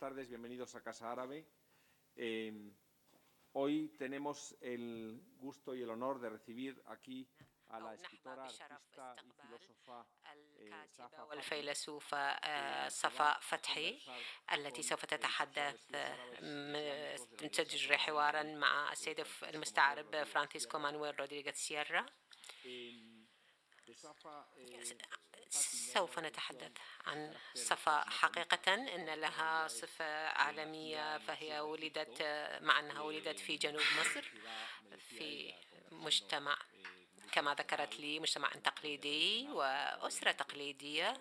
tardes, bienvenidos a Casa Árabe. Eh, hoy tenemos el gusto y el honor de recibir aquí a la escritora, artista y filósofa الكاتبة والفيلسوفة صفاء فتحي التي سوف تتحدث تجري حوارا مع السيد المستعرب فرانسيسكو مانويل رودريغيز سيرا سوف نتحدث عن صفاء حقيقة إن لها صفة عالمية فهي ولدت مع أنها ولدت في جنوب مصر في مجتمع كما ذكرت لي مجتمع تقليدي وأسرة تقليدية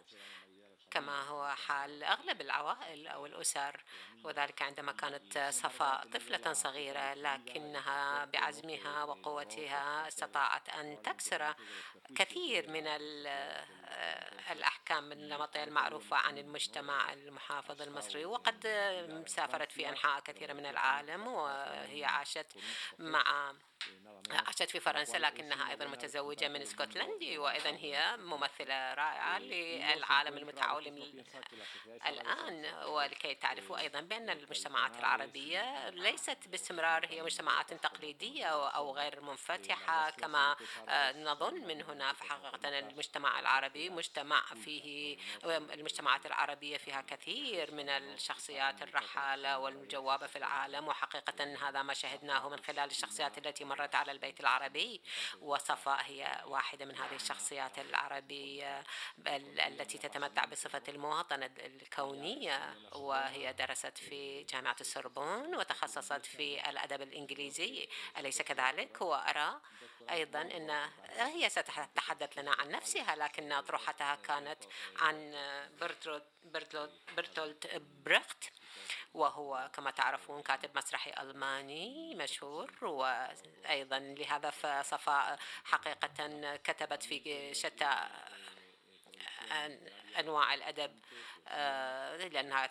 كما هو حال أغلب العوائل أو الأسر وذلك عندما كانت صفاء طفلة صغيرة لكنها بعزمها وقوتها استطاعت أن تكسر كثير من الأحكام النمطية المعروفة عن المجتمع المحافظ المصري وقد سافرت في أنحاء كثيرة من العالم وهي عاشت مع عاشت في فرنسا لكنها أيضا متزوجة من اسكتلندي وأيضا هي ممثلة رائعة للعالم المتعولم الآن. ولكي تعرفوا أيضا بأن المجتمعات العربية ليست باستمرار هي مجتمعات تقليدية أو غير منفتحة كما نظن من هنا فحقيقة المجتمع العربي مجتمع فيه المجتمعات العربية فيها كثير من الشخصيات الرحالة والجوابة في العالم وحقيقة هذا ما شهدناه من خلال الشخصيات التي مرت على البيت العربي وصفاء هي واحدة من هذه الشخصيات العربية التي تتمتع بصفة المواطنة الكونية وهي درست في جامعة السوربون وتخصصت في الأدب الإنجليزي أليس كذلك؟ وأرى أيضا أن هي ستتحدث لنا عن نفسها لكن أطروحتها كانت عن برتولت بريخت وهو كما تعرفون كاتب مسرحي ألماني مشهور وأيضا لهذا فصفاء حقيقة كتبت في شتى أنواع الأدب لأنها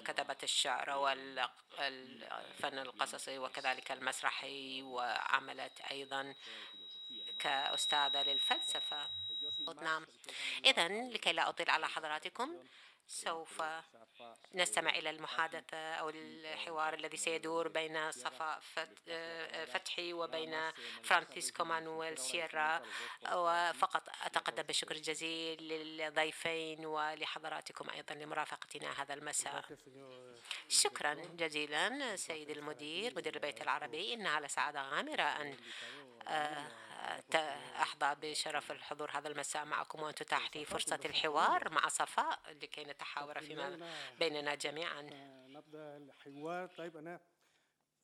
كتبت الشعر والفن القصصي وكذلك المسرحي وعملت أيضا كأستاذة للفلسفة. نعم. إذا لكي لا أطيل على حضراتكم سوف نستمع إلى المحادثة أو الحوار الذي سيدور بين صفاء فتحي وبين فرانسيسكو مانويل سيرا. وفقط أتقدم بالشكر الجزيل للضيفين ولحضراتكم أيضا لمرافقتنا هذا المساء. شكرا جزيلا سيد المدير مدير البيت العربي. إنها لسعادة غامرة أن أحظى بشرف الحضور هذا المساء معكم وأن تتاح لي فرصة الحوار مع صفاء لكي نتحاور فيما بيننا جميعا. نبدأ الحوار. طيب أنا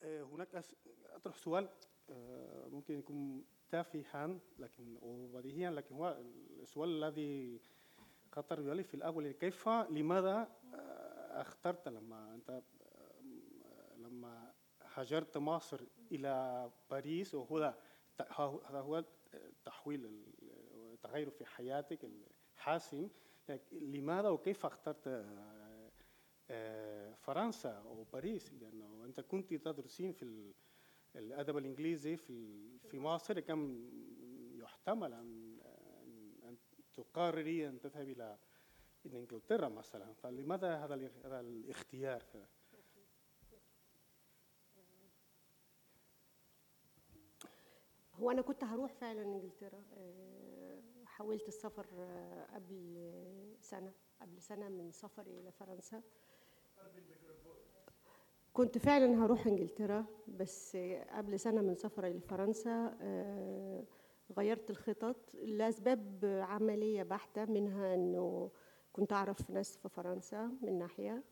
هناك أطرح سؤال ممكن يكون تافها لكن وبديهيا لكن هو السؤال الذي خطر بالي في الأول كيف لماذا أخترت لما أنت لما هاجرت مصر إلى باريس وهو هذا هو تحويل التغير في حياتك الحاسم. لماذا وكيف اخترت فرنسا أو باريس؟ لأنه أنت كنت تدرسين في الأدب الإنجليزي في في مصر. كم يحتمل أن أن تقرري أن تذهبي إلى إنجلترا مثلا؟ فلماذا هذا الاختيار؟ هو أنا كنت هروح فعلا إنجلترا حاولت السفر قبل سنة قبل سنة من سفري إلى فرنسا. كنت فعلا هروح إنجلترا بس قبل سنة من سفري لفرنسا غيرت الخطط لأسباب عملية بحتة منها إنه كنت أعرف ناس في فرنسا من ناحية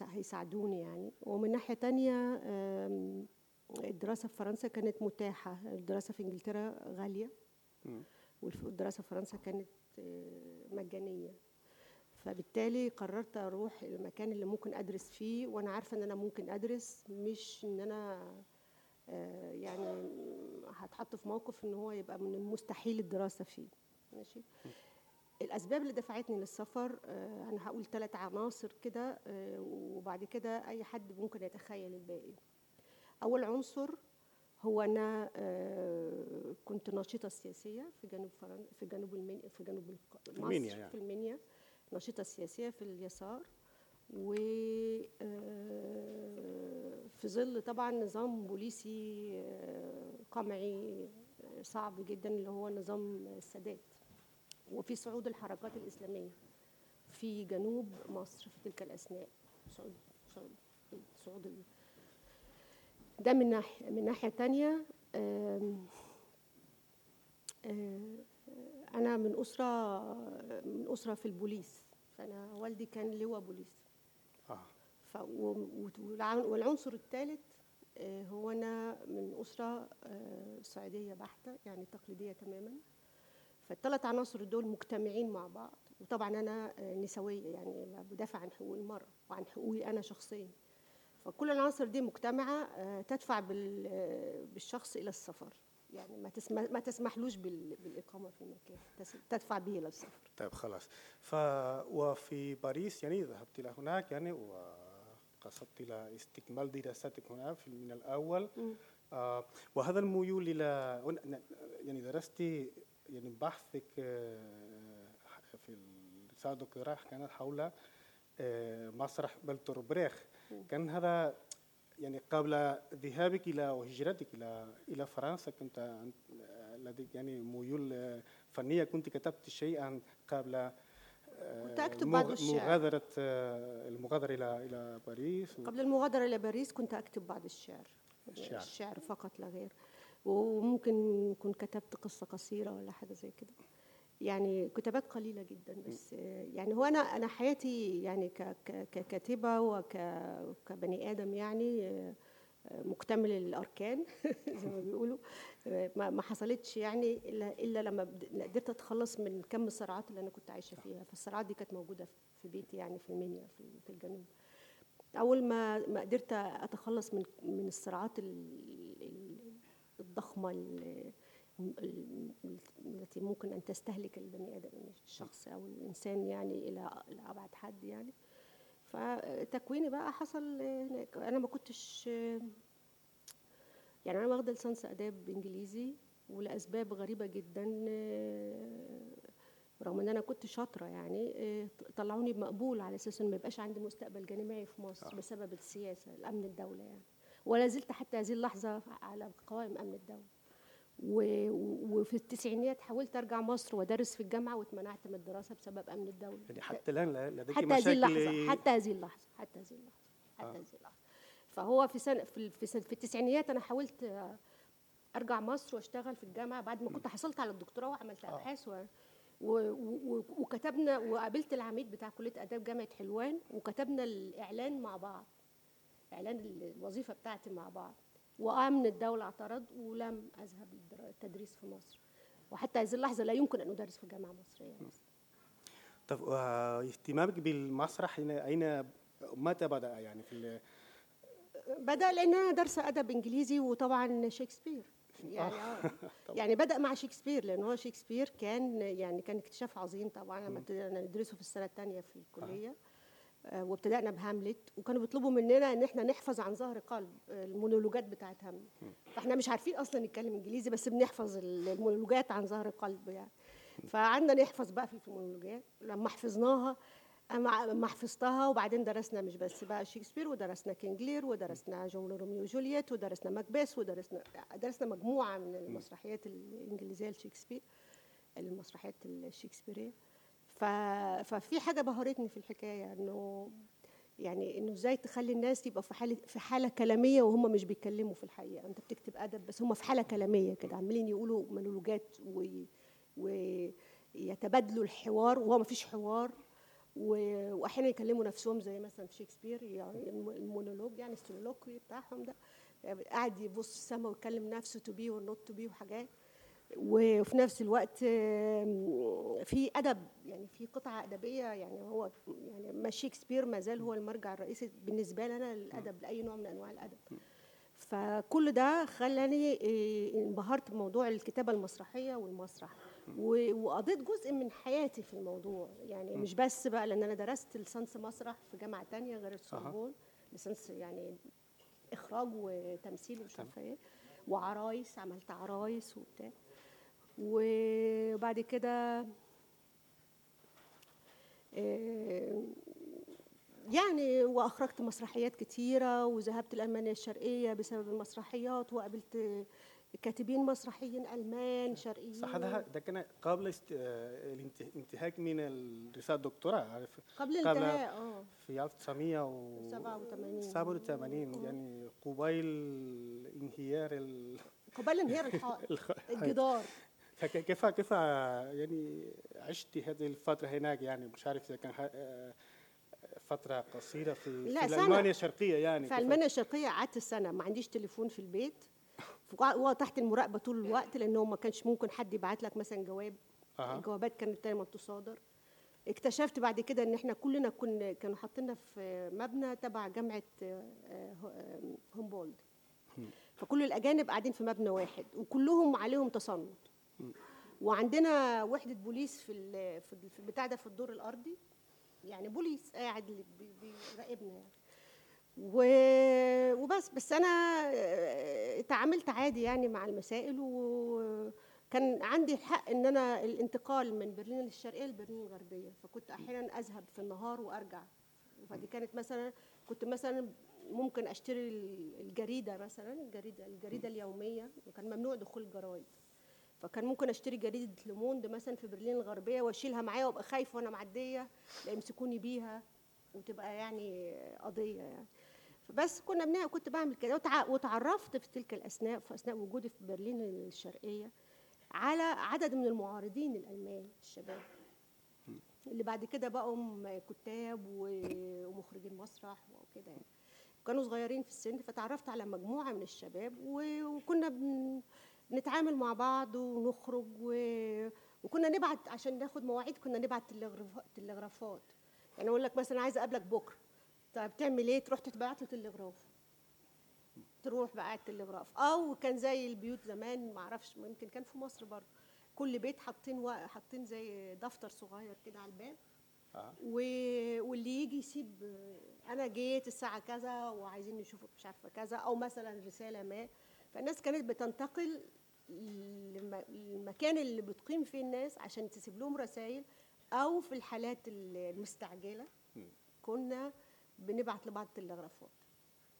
هيساعدوني يعني. ومن ناحية تانية الدراسة في فرنسا كانت متاحة. الدراسة في إنجلترا غالية. والدراسة في فرنسا كانت مجانية. فبالتالي قررت أروح المكان اللي ممكن أدرس فيه وأنا عارفة إن أنا ممكن أدرس مش إن أنا يعني هتحط في موقف إن هو يبقى من المستحيل الدراسة فيه. ماشي؟ الأسباب اللي دفعتني للسفر أنا هقول ثلاث عناصر كده وبعد كده أي حد ممكن يتخيل الباقي. أول عنصر هو أنا كنت ناشطة سياسية في جنوب فرنسا في جنوب المنيا في جنوب مصر المنيا يعني. في المنيا. ناشطة سياسية في اليسار. و... في ظل طبعا نظام بوليسي آه، قمعي آه، صعب جدا اللي هو نظام السادات. وفي صعود الحركات الإسلامية في جنوب مصر في تلك الأثناء. صعود صعود صعود ده من ناحية من ناحية تانية آه، أنا من أسرة من أسرة في البوليس. فأنا والدي كان لواء بوليس. آه. ف والعنصر الثالث هو أنا من أسرة آه، صعيدية بحتة يعني تقليدية تماما. فالثلاث عناصر دول مجتمعين مع بعض. وطبعا أنا آه، نسوية يعني بدافع عن حقوق المرأة وعن حقوقي أنا شخصيا. فكل العناصر دي مجتمعة آه، تدفع آه، بالشخص إلى السفر. يعني ما تسمح ما تسمحلوش بال- بالإقامة في المكان. تس- تدفع به إلى السفر. طيب خلاص. ف وفي باريس يعني ذهبت إلى هناك يعني وقصدت إلى استكمال دراستك هنا في من الأول. آه وهذا الميول إلى يعني درست يعني بحثك آه، في الدكتوراه كانت حول مسرح برتولت بريخت كان هذا يعني قبل ذهابك إلى وهجرتك إلى إلى فرنسا كنت لديك يعني ميول فنية كنت كتبت شيئا قبل آه، كنت أكتب بعض الشعر. مغادرة آه، المغادرة إلى إلى باريس قبل المغادرة إلى باريس كنت أكتب بعض الشعر الشعر. الشعر فقط لا غير وممكن يكون كتبت قصة قصيرة ولا حاجة زي كده يعني كتابات قليلة جدا بس يعني هو أنا أنا حياتي يعني ك- ك- ككاتبة وكبني آدم يعني مكتمل الأركان زي ما بيقولوا. ما حصلتش يعني إلا إلا لما قدرت أتخلص من كم الصراعات اللي أنا كنت عايشة فيها. فالصراعات دي كانت موجودة في بيتي يعني في المنيا في في الجنوب. أول ما ما قدرت أتخلص من من الصراعات ال- ال- الضخمة ال- ال- التي ممكن أن تستهلك البني آدم الشخص أو الإنسان يعني إلى أبعد حد يعني. فتكويني بقى حصل هناك. أنا ما كنتش يعني أنا واخدة لسانس آداب إنجليزي ولأسباب غريبة جدا رغم إن أنا كنت شاطرة يعني طلعوني بمقبول على أساس ان ما يبقاش عندي مستقبل جامعي في مصر آه. بسبب السياسة الأمن الدولة يعني. ولا زلت حتى هذه اللحظة على قوائم أمن الدولة. وفي التسعينيات حاولت أرجع مصر وأدرس في الجامعة واتمنعت من الدراسة بسبب أمن الدولة. يعني حتى الآن لديك حتى هذه اللحظة حتى هذه اللحظة حتى هذه اللحظة حتى آه. هذه اللحظة. فهو في سنه في في, سنة في التسعينيات أنا حاولت آه، أرجع مصر وأشتغل في الجامعة. بعد ما كنت حصلت على الدكتوراه وعملت آه. ابحاث و و- و- وكتبنا وقابلت العميد بتاع كلية آداب جامعة حلوان وكتبنا الإعلان مع بعض إعلان الوظيفة بتاعتي مع بعض. وامن الدولة اعترض ولم أذهب للتدريس في مصر. وحتى هذه اللحظة لا يمكن أن أدرس في جامعة مصرية. طب واهتمامك بالمسرح هنا أين متى بدأ؟ يعني في بدأ لأن أنا دارسه أدب إنجليزي وطبعا شكسبير. يعني آه. يعني بدأ مع شكسبير لأن هو شكسبير كان يعني كان اكتشاف عظيم طبعا. لما ندرسه في السنة الثانية في الكلية. آه، وابتدأنا بهاملت وكانوا بيطلبوا مننا إن إحنا نحفظ عن ظهر قلب آه، المونولوجات بتاعت هاملت فإحنا مش عارفين أصلا نتكلم إنجليزي بس بنحفظ المونولوجات عن ظهر قلب يعني. فقعدنا نحفظ بقى في المونولوجات. لما حفظناها ما حفظتها وبعدين درسنا مش بس بقى شكسبير ودرسنا King Lear ودرسنا جون روميو وجولييت ودرسنا ماكبيث ودرسنا درسنا مجموعة من المسرحيات الإنجليزية لشكسبير المسرحيات الشكسبيرية. ففي حاجة بهرتني في الحكاية إنه يعني إنه إزاي تخلي الناس يبقى في حالة في حالة كلامية وهم مش بيتكلموا في الحقيقة أنت بتكتب أدب بس هم في حالة كلامية كده عمالين يقولوا مونولوجات. ويتبادلوا الحوار وهو ما فيش حوار واحيانا يكلموا نفسهم زي مثلا في شكسبير يعني الم- المونولوج يعني ال soliloquy بتاعهم ده قاعد يبص السما ويكلم نفسه to be or not to be وحاجات وفي نفس الوقت في أدب يعني في قطعة أدبية يعني هو يعني ما شكسبير ما زال هو المرجع الرئيسي بالنسبة لنا للأدب لأي نوع من أنواع الأدب. فكل ده خلاني إيه، انبهرت بموضوع الكتابة المسرحية والمسرح. وقضيت جزء من حياتي في الموضوع. يعني مش بس بقى لأن أنا درست لسانس مسرح في جامعة تانية غير السوربون لسانس يعني إخراج وتمثيل ومش عارفة إيه. وعرايس عملت عرايس وبتاع. وبعد كده آه، يعني وأخرجت مسرحيات كتيرة وذهبت لألمانيا الشرقية بسبب المسرحيات وقابلت كاتبين مسرحيين ألمان شرقيين. صح ده ده كان قبل است... الانتهاك من رسالة الدكتوراه عارف؟ قبل الانتهاء آه. في 1987 87 يعني قبيل انهيار ال... قبيل انهيار الحائط الجدار. كيف كيف يعني عشت هذه الفترة هناك يعني؟ مش عارف إذا كان فترة قصيرة في, لا في ألمانيا الشرقية يعني في ألمانيا الشرقية قعدت سنة. ما عنديش تليفون في البيت. وتحت المراقبة طول الوقت لأنه ما كانش ممكن حد يبعت لك مثلا جواب. أه. الجوابات كانت دايما تصادر اكتشفت بعد كده إن إحنا كلنا كنا كانوا حاطيننا في مبنى تبع جامعة هومبولد. فكل الأجانب قاعدين في مبنى واحد وكلهم عليهم تصنت. وعندنا وحدة بوليس في في البتاع ده في الدور الأرضي. يعني بوليس قاعد بيراقبنا يعني. وبس بس أنا تعاملت عادي يعني مع المسائل وكان عندي الحق إن أنا الانتقال من برلين الشرقيه لبرلين الغربية. فكنت أحيانا أذهب في النهار وأرجع. فدي كانت مثلا كنت مثلا ممكن أشتري الجريدة مثلا الجريدة الجريدة اليومية وكان ممنوع دخول الجرايد. فكان ممكن أشتري جريدة لوموند مثلا في برلين الغربية وأشيلها معايا وأبقى خايفه وأنا معدية لا يمسكوني بيها وتبقى يعني قضية يعني. فبس كنا بنعمل كنت بعمل كده وتعرفت في تلك الأثناء في أثناء وجودي في برلين الشرقية على عدد من المعارضين الالمان الشباب. اللي بعد كده بقوا كتاب ومخرجين مسرح وكده يعني. كانوا صغيرين في السن فتعرفت على مجموعة من الشباب وكنا نتعامل مع بعض ونخرج و... وكنا نبعت عشان ناخد مواعيد كنا نبعت تلغرافات. يعني أقول لك مثلا عايزة أقابلك بكرة. طب تعمل إيه؟ تروح تتبعت له تلغراف. تروح بقى التلغراف أو كان زي البيوت زمان ما أعرفش يمكن كان في مصر برضه. كل بيت حاطين و... حاطين زي دفتر صغير كده على الباب. آه. و... واللي يجي يسيب أنا جيت الساعة كذا وعايزين نشوفك مش عارفة كذا أو مثلا رسالة ما. فالناس كانت بتنتقل المكان اللي بتقيم فيه الناس عشان تسيب لهم رسائل أو في الحالات المستعجلة. كنا بنبعت لبعض التلغرافات.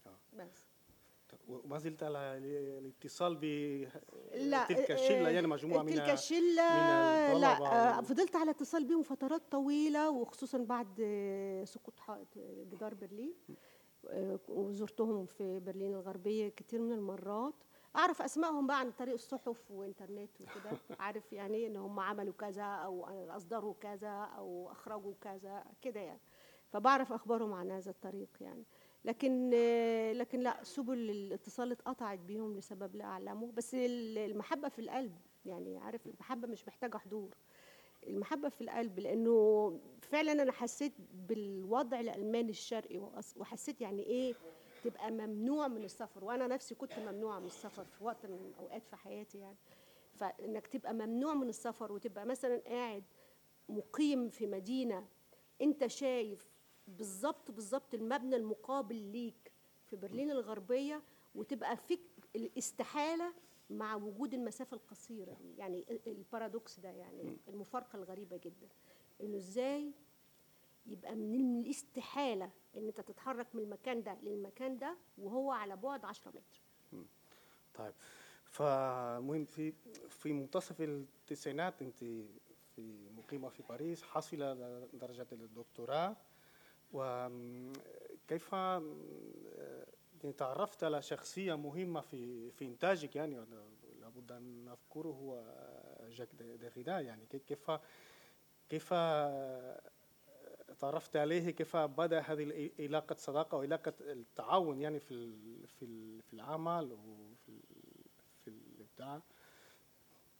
آه. بس. وما زلت على الاتصال بتلك الشلة يعني مجموعة من تلك الشلة لا فضلت على اتصال بهم فترات طويلة وخصوصا بعد سقوط حائط جدار برلين. وزرتهم في برلين الغربية كتير من المرات. أعرف أسمائهم بقى عن طريق الصحف وإنترنت وكده. عارف يعني إن هم عملوا كذا أو أصدروا كذا أو أخرجوا كذا كده يعني. فبعرف أخبارهم عن هذا الطريق يعني. لكن لكن لا سبل الاتصال اتقطعت بيهم لسبب لا أعلمه. بس المحبة في القلب يعني عارف المحبة مش محتاجة حضور. المحبة في القلب لأنه فعلا أنا حسيت بالوضع الألماني الشرقي وحسيت يعني إيه تبقى ممنوع من السفر. وأنا نفسي كنت ممنوعة من السفر في وقت من الأوقات في حياتي يعني. فإنك تبقى ممنوع من السفر وتبقى مثلا قاعد مقيم في مدينة أنت شايف بالظبط بالظبط المبنى المقابل ليك في برلين الغربية وتبقى فيك الاستحالة مع وجود المسافة القصيرة. دي يعني البارادوكس ده يعني المفارقة الغريبة جدا. إنه إزاي يبقى من الاستحالة إن أنت تتحرك من المكان ده للمكان ده وهو على بعد 10 متر. طيب. فمهم في في منتصف التسعينات أنت في مقيمة في باريس حاصله درجة الدكتوراه. وكيف يعني تعرفت على شخصية مهمة في في إنتاجك يعني لابد أن نذكره هو جاك ديريدا يعني. كيف كيف تعرفت عليه كيف بدأ هذه علاقة صداقة وعلاقة التعاون يعني في في في العمل وفي في الإبداع؟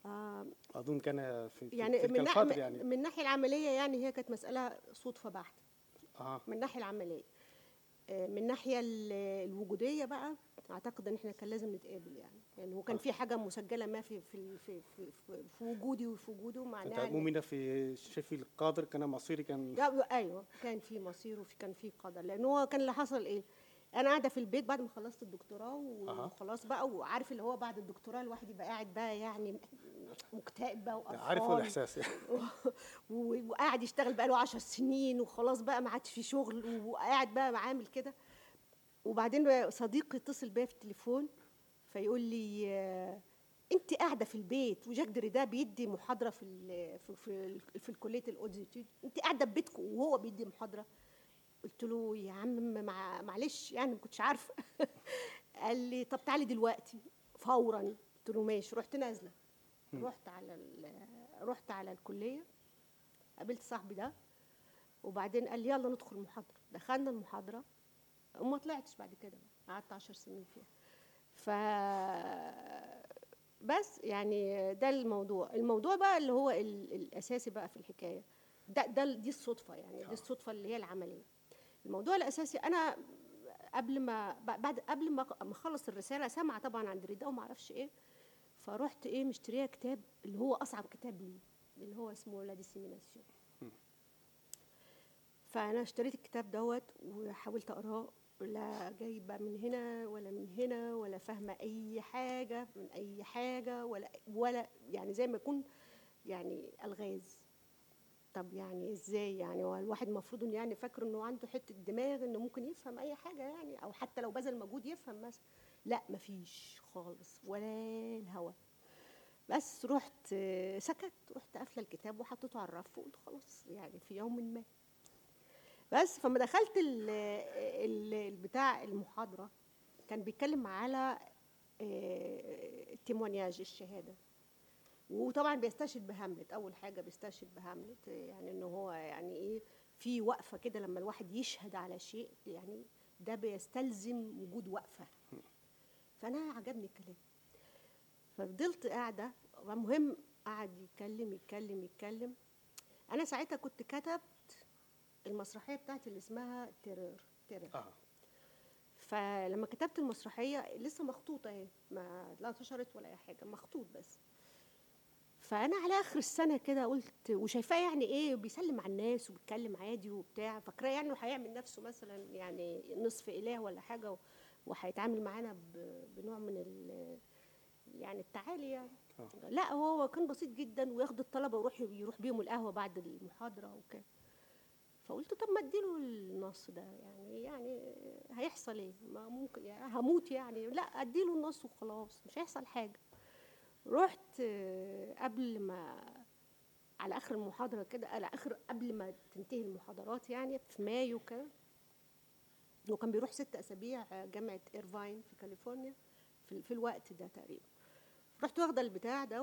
آه. أظن كان في يعني تلك من الفترة يعني. من الناحية العملية يعني هي كانت مسألة صدفة بحته آه. من الناحية العملية. آه من الناحيه الوجودية بقى أعتقد إن إحنا كان لازم نتقابل يعني. يعني هو كان في حاجة مسجلة ما في في في في, في, وجودي وفي وجوده معناها مؤمنة في شايفي القادر؟ كان مصيري كان أيوه كان في مصير وفي كان في قدر. لأن هو كان اللي حصل إيه؟ أنا قاعدة في البيت بعد ما خلصت الدكتوراه وخلاص بقى وعارف اللي هو بعد الدكتوراه الواحد يبقى قاعد بقى يعني مكتئب بقى وقرفان. عارف الإحساس يعني. وقاعد يشتغل بقى له 10 سنين وخلاص بقى ما عادش في شغل وقاعد بقى عامل كده. وبعدين صديقي اتصل بيا في التليفون فيقول لي انت قاعدة في البيت وجاك دريدا بيدي محاضره في ال في في, في الكليه الاوديتيود انت قاعدة في بيتكم وهو بيدي محاضره قلت له يا عم مع معلش يعني ما كنتش عارفة. قال لي طب تعالي دلوقتي فورا. قلت له ماشي. رحت نازلة. رحت على رحت على الكلية. قابلت صاحبي ده. وبعدين قال لي يلا ندخل المحاضرة. دخلنا المحاضرة. وما طلعتش بعد كده قعدت عشر سنين فيها. ف بس يعني ده الموضوع. الموضوع بقى اللي هو الأساسي بقى في الحكاية. ده ده دي الصدفة يعني. دي الصدفة اللي هي العملية. الموضوع الأساسي أنا قبل ما بعد قبل ما أخلص الرسالة سامعة طبعا عن دريدا وما أعرفش إيه فرحت إيه مشترية كتاب اللي هو أصعب كتاب لي اللي هو اسمه لا ديسيميناسيون فأنا اشتريت الكتاب دوت وحاولت أقراه لا جايبة من هنا ولا من هنا ولا فاهمة أي حاجة من أي حاجة ولا ولا يعني زي ما يكون يعني ألغاز. طب يعني إزاي يعني؟ هو الواحد المفروض انه يعني فاكر إنه عنده حتة دماغ إنه ممكن يفهم أي حاجة يعني أو حتى لو بذل مجهود يفهم مثلا لأ مفيش خالص ولا الهوا. بس رحت سكت رحت قافلة الكتاب وحطيته على الرف وقلت خلاص يعني في يوم ما. بس فما دخلت البتاع المحاضرة كان بيتكلم على التيمونياج الشهادة. وطبعا بيستشهد بهاملت أول حاجة بيستشهد بهاملت يعني ان هو يعني إيه في وقفة كده لما الواحد يشهد على شيء يعني ده بيستلزم وجود وقفة. فأنا عجبني الكلام. ففضلت قاعدة المهم قعد يتكلم يتكلم يتكلم. أنا ساعتها كنت كتبت المسرحية بتاعتي اللي اسمها تيرور تيرور. آه. فلما كتبت المسرحية لسه مخطوطة اهي ما لا انتشرت ولا أي حاجة مخطوط بس. فأنا على آخر السنة كده قلت وشايفاه يعني إيه بيسلم على الناس وبيتكلم عادي وبتاع فاكراه يعني إنه هيعمل نفسه مثلا يعني نصف إله ولا حاجة وهيتعامل معانا بنوع من ال يعني التعالي يعني. أوه. لا هو كان بسيط جدا وياخد الطلبة ويروح يروح بيهم القهوة بعد المحاضرة وكده. فقلت طب ما أديله النص ده يعني يعني هيحصل إيه؟ ما ممكن يعني هموت يعني. لا أديله النص وخلاص مش هيحصل حاجة. رحت قبل ما على آخر المحاضرة كده على آخر قبل ما تنتهي المحاضرات يعني في مايو كده وكان بيروح ست أسابيع جامعة إيرفاين في كاليفورنيا في, في الوقت ده تقريبا. رحت واخدة البتاع ده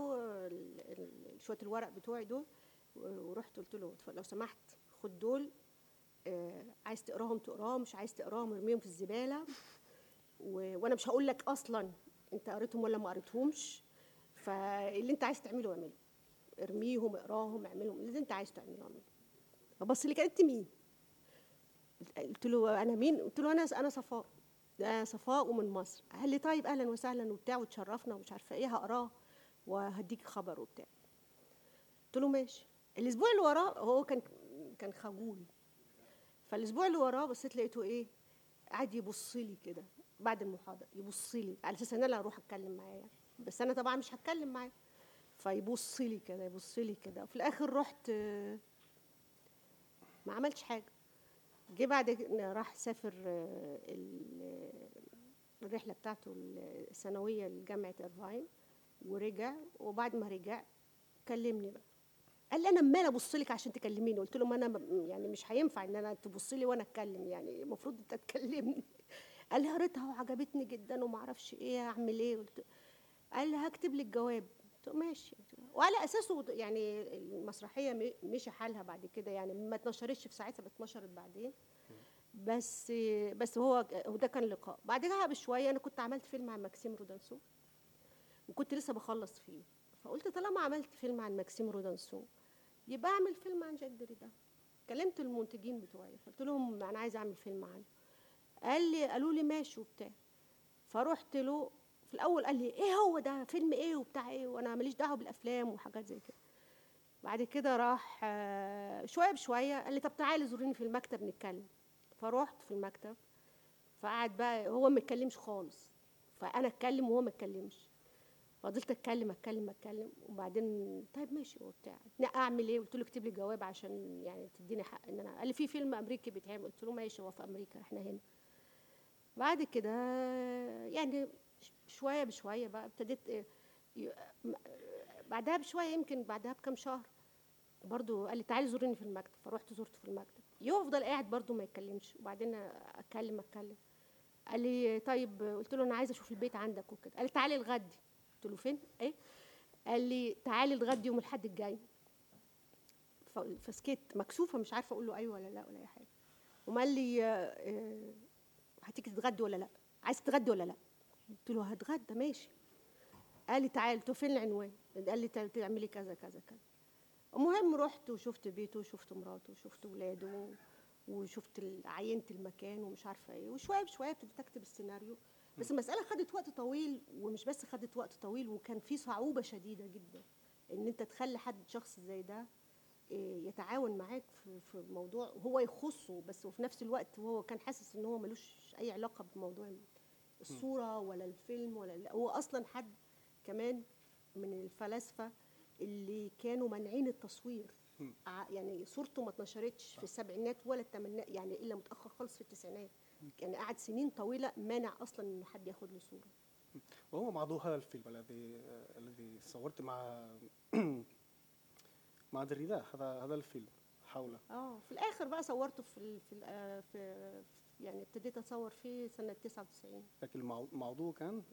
شوية الورق بتوعي دول ورحت قلت له لو سمحت خد دول عايز تقراهم تقراهم مش عايز تقراهم ارميهم في الزبالة. وأنا مش هقول لك أصلا أنت قريتهم ولا ما قريتهمش. فاللي انت عايز تعمله اعمله. ارميهم اقراهم اعملهم. اللي انت عايز تعمله اعمله. فبص لي كانت مين؟ قلت له أنا مين؟ قلت له أنا أنا صفاء. ده صفاء ومن مصر. قال لي طيب أهلا وسهلا وبتاع وتشرفنا ومش عارفة إيه هقراه وهديك خبر وبتاع. قلت له ماشي. الأسبوع اللي وراه هو كان كان خجول. فالأسبوع اللي وراه بصيت لقيته إيه؟ قعد يبص لي كده بعد المحاضرة يبص لي على أساس إن أنا أروح أتكلم معاه يعني. بس أنا طبعا مش هتكلم معاه. فيبص لي كده يبص لي كده. وفي الآخر رحت ما عملتش حاجة. جه بعد راح سافر الرحلة بتاعته السنويه لجامعة إيرفاين ورجع. وبعد ما رجع كلمني بقى. قال لي أنا عمال أبص لك عشان تكلميني؟ قلت له ما أنا يعني مش هينفع إن أنا تبص لي وأنا أتكلم يعني المفروض أنت تكلمني. قال لي قريتها وعجبتني جدا وما أعرفش إيه اعمل إيه؟ قلت قال لي هكتب لك جواب قلت ماشي. وعلى أساسه يعني المسرحية مشي حالها بعد كده يعني ما اتنشرتش في ساعتها اتنشرت بعدين. بس بس هو وده كان لقاء. بعدها بشوية أنا كنت عملت فيلم عن ماكسيم رودنسون وكنت لسه بخلص فيه. فقلت طالما عملت فيلم عن ماكسيم رودنسون يبقى أعمل فيلم عن جاك دريدا كلمت المنتجين بتوعي قلت لهم أنا عايزه أعمل فيلم عنه. قال لي قالوا لي ماشي وبتاع. فرحت له في الأول قال لي إيه هو ده؟ فيلم إيه وبتاع إيه؟ وأنا ماليش دعوة بالأفلام وحاجات زي كده. بعد كده راح شوية بشوية قال لي طب تعالي زوريني في المكتب نتكلم. فروحت في المكتب. فقعد بقى هو ما يتكلمش خالص. فأنا أتكلم وهو ما اتكلمش فضلت أتكلم أتكلم أتكلم. وبعدين طيب ماشي وبتاع. أعمل إيه؟ قلت له اكتب لي جواب عشان يعني تديني حق إن أنا. قال لي في فيلم أمريكي بيتعمل. قلت له ماشي هو في أمريكا إحنا هنا. بعد كده يعني شوية بشوية بقى ابتديت بعدها بشوية يمكن بعدها بكام شهر برضو قال لي تعالي زوريني في المكتب فرحت زرته في المكتب. يفضل قاعد برضو ما يتكلمش وبعدين اتكلم أتكلم. قال لي طيب قلت له أنا عايزه أشوف البيت عندك وكده. قال لي تعالي الغدي. قلت له فين؟ إيه؟ قال لي تعالي الغدي يوم الأحد الجاي. فسكت مكسوفة مش عارفة أقول له أيوه ولا لأ ولا أي حاجة. وقال لي آه، هتيجي تتغدي ولا لأ؟ عايز تتغدي ولا لأ؟ قلت له هتغدى ماشي. قال لي تعالي قلت له فين العنوان؟ قال لي تعملي كذا كذا كذا. المهم رحت وشفت بيته وشفت مراته وشفت ولاده وشفت عينت المكان ومش عارفة إيه. وشوية بشوية ابتديت اكتب السيناريو. بس المسألة خدت وقت طويل ومش بس خدت وقت طويل وكان في صعوبة شديدة جدا إن أنت تخلي حد شخص زي ده إيه، يتعاون معاك في موضوع هو يخصه بس وفي نفس الوقت هو كان حاسس إن هو ملوش أي علاقة بموضوع الصورة ولا الفيلم ولا هو أصلا حد كمان من الفلاسفة اللي كانوا مانعين التصوير. يعني صورته ما اتنشرتش في السبعينات ولا الثمانينات يعني إلا متأخر خالص في التسعينات. يعني قعد سنين طويلة مانع أصلا إن حد ياخد له صورة. وهو موضوع هذا الفيلم الذي الذي صورت مع مع دريدا هذا هذا الفيلم حوله. آه في الآخر بقى صورته في في آه، في يعني ابتديت اصور فيه سنة 99 لكن الموضوع كان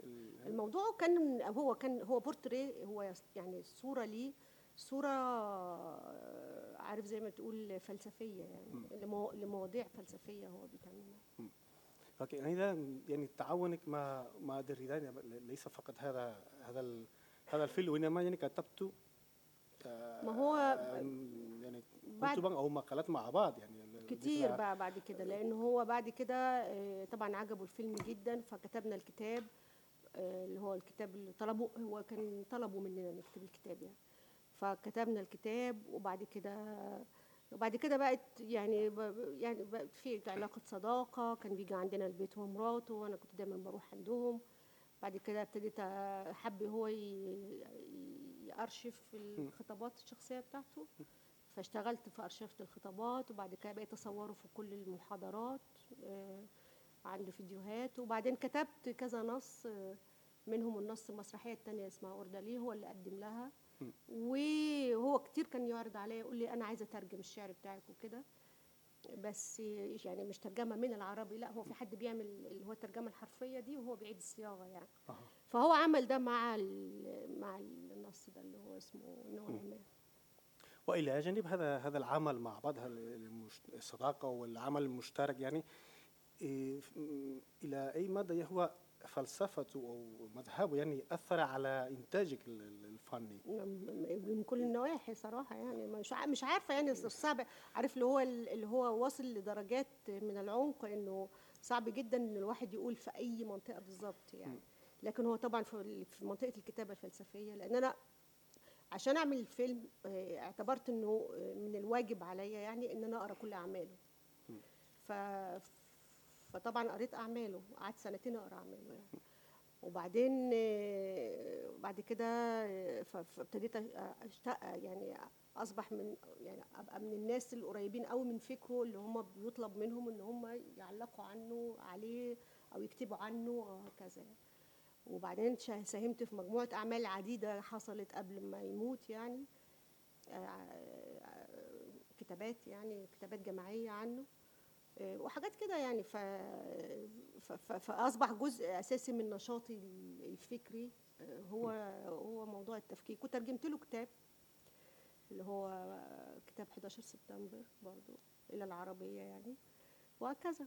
الموضوع كان هو كان هو بورتريه هو يعني صورة ليه صورة عارف زي ما تقول فلسفية يعني لمواضيع فلسفية هو أوكي يعني ده يعني تعاونك مع مع دريدا ليس فقط هذا هذا هذا الفيلم وإنما يعني كتبته ما هو يعني كتبا أو مقالات مع بعض يعني. كتير بقى بعد كده لأن هو بعد كده آه، طبعا عجبه الفيلم جدا فكتبنا الكتاب آه، اللي هو الكتاب اللي طلبه هو كان طلبوا مننا نكتب الكتاب يعني. فكتبنا الكتاب وبعد كده وبعد كده بقت يعني يعني بقت في علاقة صداقة كان بيجي عندنا البيت هو ومراته وأنا كنت دايما بروح عندهم. بعد كده ابتديت احب هو يأرشف الخطابات الشخصية بتاعته. فاشتغلت في أرشفة الخطابات وبعد كده بقيت أصوره في كل المحاضرات آه، عندي فيديوهات. وبعدين كتبت كذا نص آه، منهم النص المسرحية التانية اسمها أوردالي هو اللي قدم لها. وهو كتير كان يعرض عليا يقول لي أنا عايزة أترجم الشعر بتاعك وكده. بس يعني مش ترجمة من العربي لا هو في حد بيعمل اللي هو الترجمة الحرفية دي وهو بيعيد الصياغة يعني. فهو عمل ده مع مع النص ده اللي هو اسمه نوع ما. وإلى جانب هذا هذا العمل مع بعض الصداقة والعمل المشترك يعني إيه، إلى أي مدى هو فلسفته أو مذهبه يعني أثر على إنتاجك الفني؟ من كل النواحي صراحة يعني مش مش عارفة يعني صعب عارف اللي هو اللي هو واصل لدرجات من العمق إنه صعب جدا إن الواحد يقول في أي منطقة بالظبط يعني. لكن هو طبعا في منطقة الكتابة الفلسفية لأن أنا عشان أعمل الفيلم آه، اعتبرت إنه آه، من الواجب عليا يعني إن أنا أقرأ كل أعماله. ف فطبعا قريت أعماله قعدت سنتين أقرأ أعماله يعني. وبعدين آه، بعد كده فابتديت أشتاق يعني أصبح من يعني أبقى من الناس القريبين قوي من فكره اللي هم بيطلب منهم إن هم يعلقوا عنه عليه أو يكتبوا عنه وهكذا يعني. وبعدين ساهمت في مجموعة أعمال عديدة حصلت قبل ما يموت يعني. آه، كتابات يعني كتابات جماعية عنه. آه، وحاجات كده يعني. فأصبح جزء أساسي من نشاطي الفكري. آه، هو هو موضوع التفكير. كنت ترجمت له كتاب اللي هو كتاب 11 سبتمبر برضو إلى العربية يعني. وهكذا.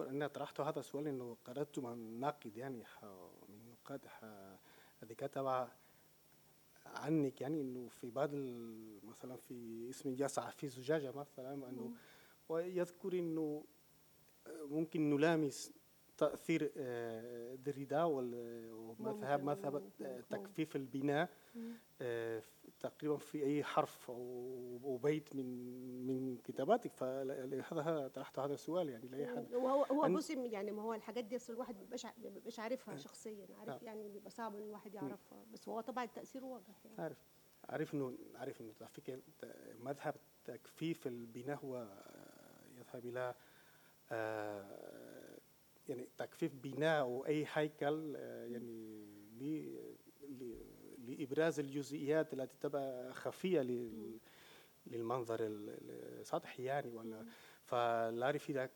أنا طرحت هذا السؤال إنه قرأت من ناقد يعني من نقاد الذي كتب عنك يعني إنه في بعض مثلا في اسم يسعى في زجاجة مثلا إنه ويذكر إنه ممكن نلامس تأثير آه، دريدا ومذهب مذهب تكفيف البناء آه، تقريبا في أي حرف أو بيت من من كتاباتك. فلهذا طرحت هذا السؤال يعني لأي حد. هو هو بص يعني ما هو الحاجات دي أصل الواحد ما بيبقاش عارفها شخصيا. عارف يعني بيبقى صعب إن الواحد يعرفها. بس هو طبعا التأثير واضح يعني. عارف. عارف إنه عارف إنه فكره مذهب تكفيف البناء هو يذهب إلى آه، يعني تكفيف بناء أي هيكل آه، يعني لإبراز الجزئيات التي تبقى خفية للمنظر السطحي يعني ولا؟ فلا أعرف إذا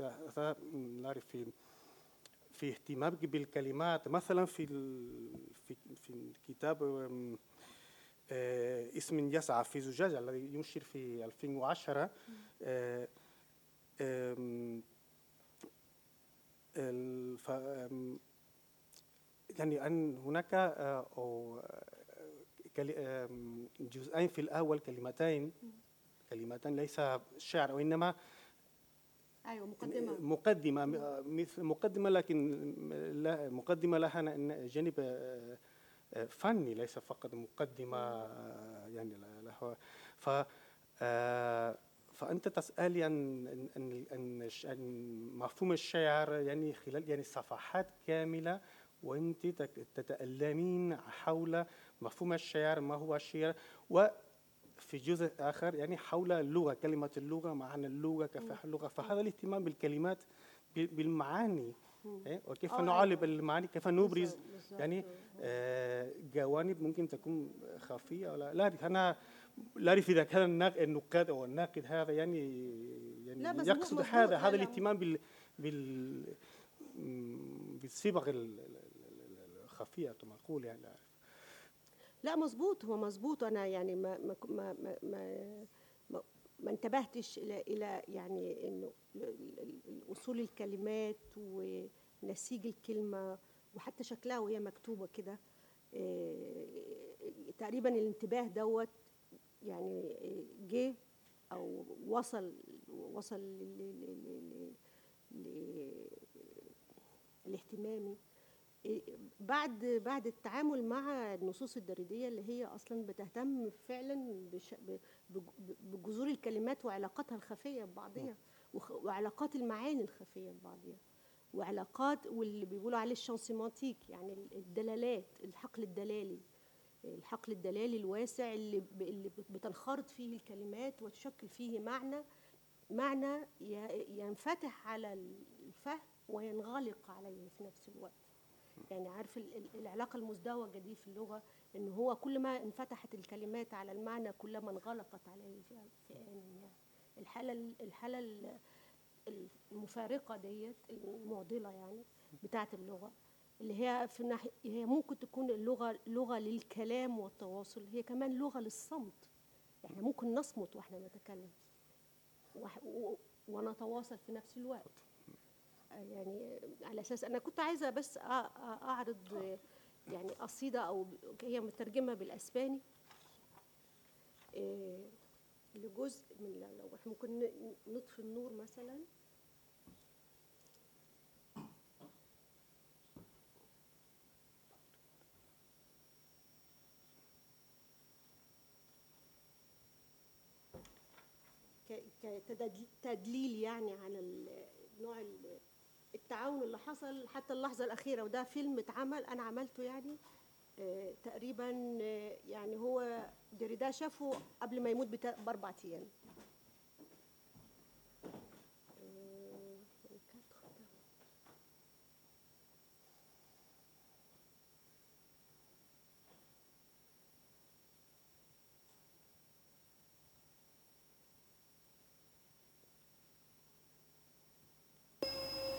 إذا لا في في اهتمامك بالكلمات. مثلا في في في الكتاب آه، اسم يسعى في زجاجة الذي ينشر في 2010 آه، ف يعني أن هناك آه، جزئين في الأول كلمتين. كلمتان ليس شعر وإنما أيوه مقدمة. مقدمة. مثل مقدمة لكن لا مقدمة لها جانب فني ليس فقط مقدمة يعني له ف فأنت تسالي عن عن عن مفهوم الشعر يعني خلال يعني صفحات كاملة وأنت تتألمين حول مفهوم الشعر ما هو الشعر وفي جزء آخر يعني حول اللغة كلمة اللغة معنى اللغة كيف اللغة. فهذا الاهتمام بالكلمات بالمعاني. إيه؟ وكيف آه نعالب المعاني كيف نبرز يعني آه جوانب ممكن تكون خفية ولا لا. أنا لا أعرف إذا كان النقاد أو الناقد هذا يعني يعني لا يقصد هذا هذا الاهتمام بال بال بالصبغ الخفية كما أقول يعني. لا لا مظبوط هو مظبوط. أنا يعني ما ما ما, ما, ما ما انتبهتش إلى إلى يعني إنه أصول الكلمات ونسيج الكلمة وحتى شكلها وهي مكتوبة كده. آه، تقريبا الانتباه دوت يعني جه أو وصل وصل لاهتمامي. بعد بعد التعامل مع النصوص الدريدية اللي هي أصلا بتهتم فعلا بجذور الكلمات وعلاقاتها الخفية ببعضها وعلاقات المعاني الخفية ببعضها وعلاقات واللي بيقولوا عليه الشانسيمانتيك يعني الدلالات الحقل الدلالي. الحقل الدلالي الواسع اللي اللي بتنخرط فيه الكلمات وتشكل فيه معنى معنى ينفتح على الفهم وينغلق عليه في نفس الوقت. يعني عارف العلاقة المزدوجة دي في اللغة إن هو كل ما انفتحت الكلمات على المعنى كلما انغلقت عليه في يعني الحالة الحالة المفارقة ديت المعضلة يعني بتاعه اللغة. اللي هي في الناحيه هي ممكن تكون اللغة لغة للكلام والتواصل هي كمان لغة للصمت. يعني ممكن نصمت وإحنا نتكلم ونتواصل في نفس الوقت. يعني على أساس أنا كنت عايزة بس أعرض يعني قصيدة أو هي مترجمة بالأسباني. إيه، لجزء من لو إحنا ممكن نطفي النور مثلا. كتدليل يعني على نوع التعاون اللي حصل حتى اللحظة الأخيرة وده فيلم اتعمل أنا عملته يعني آه تقريبا آه يعني هو دريدا شافه قبل ما يموت بأربع أيام.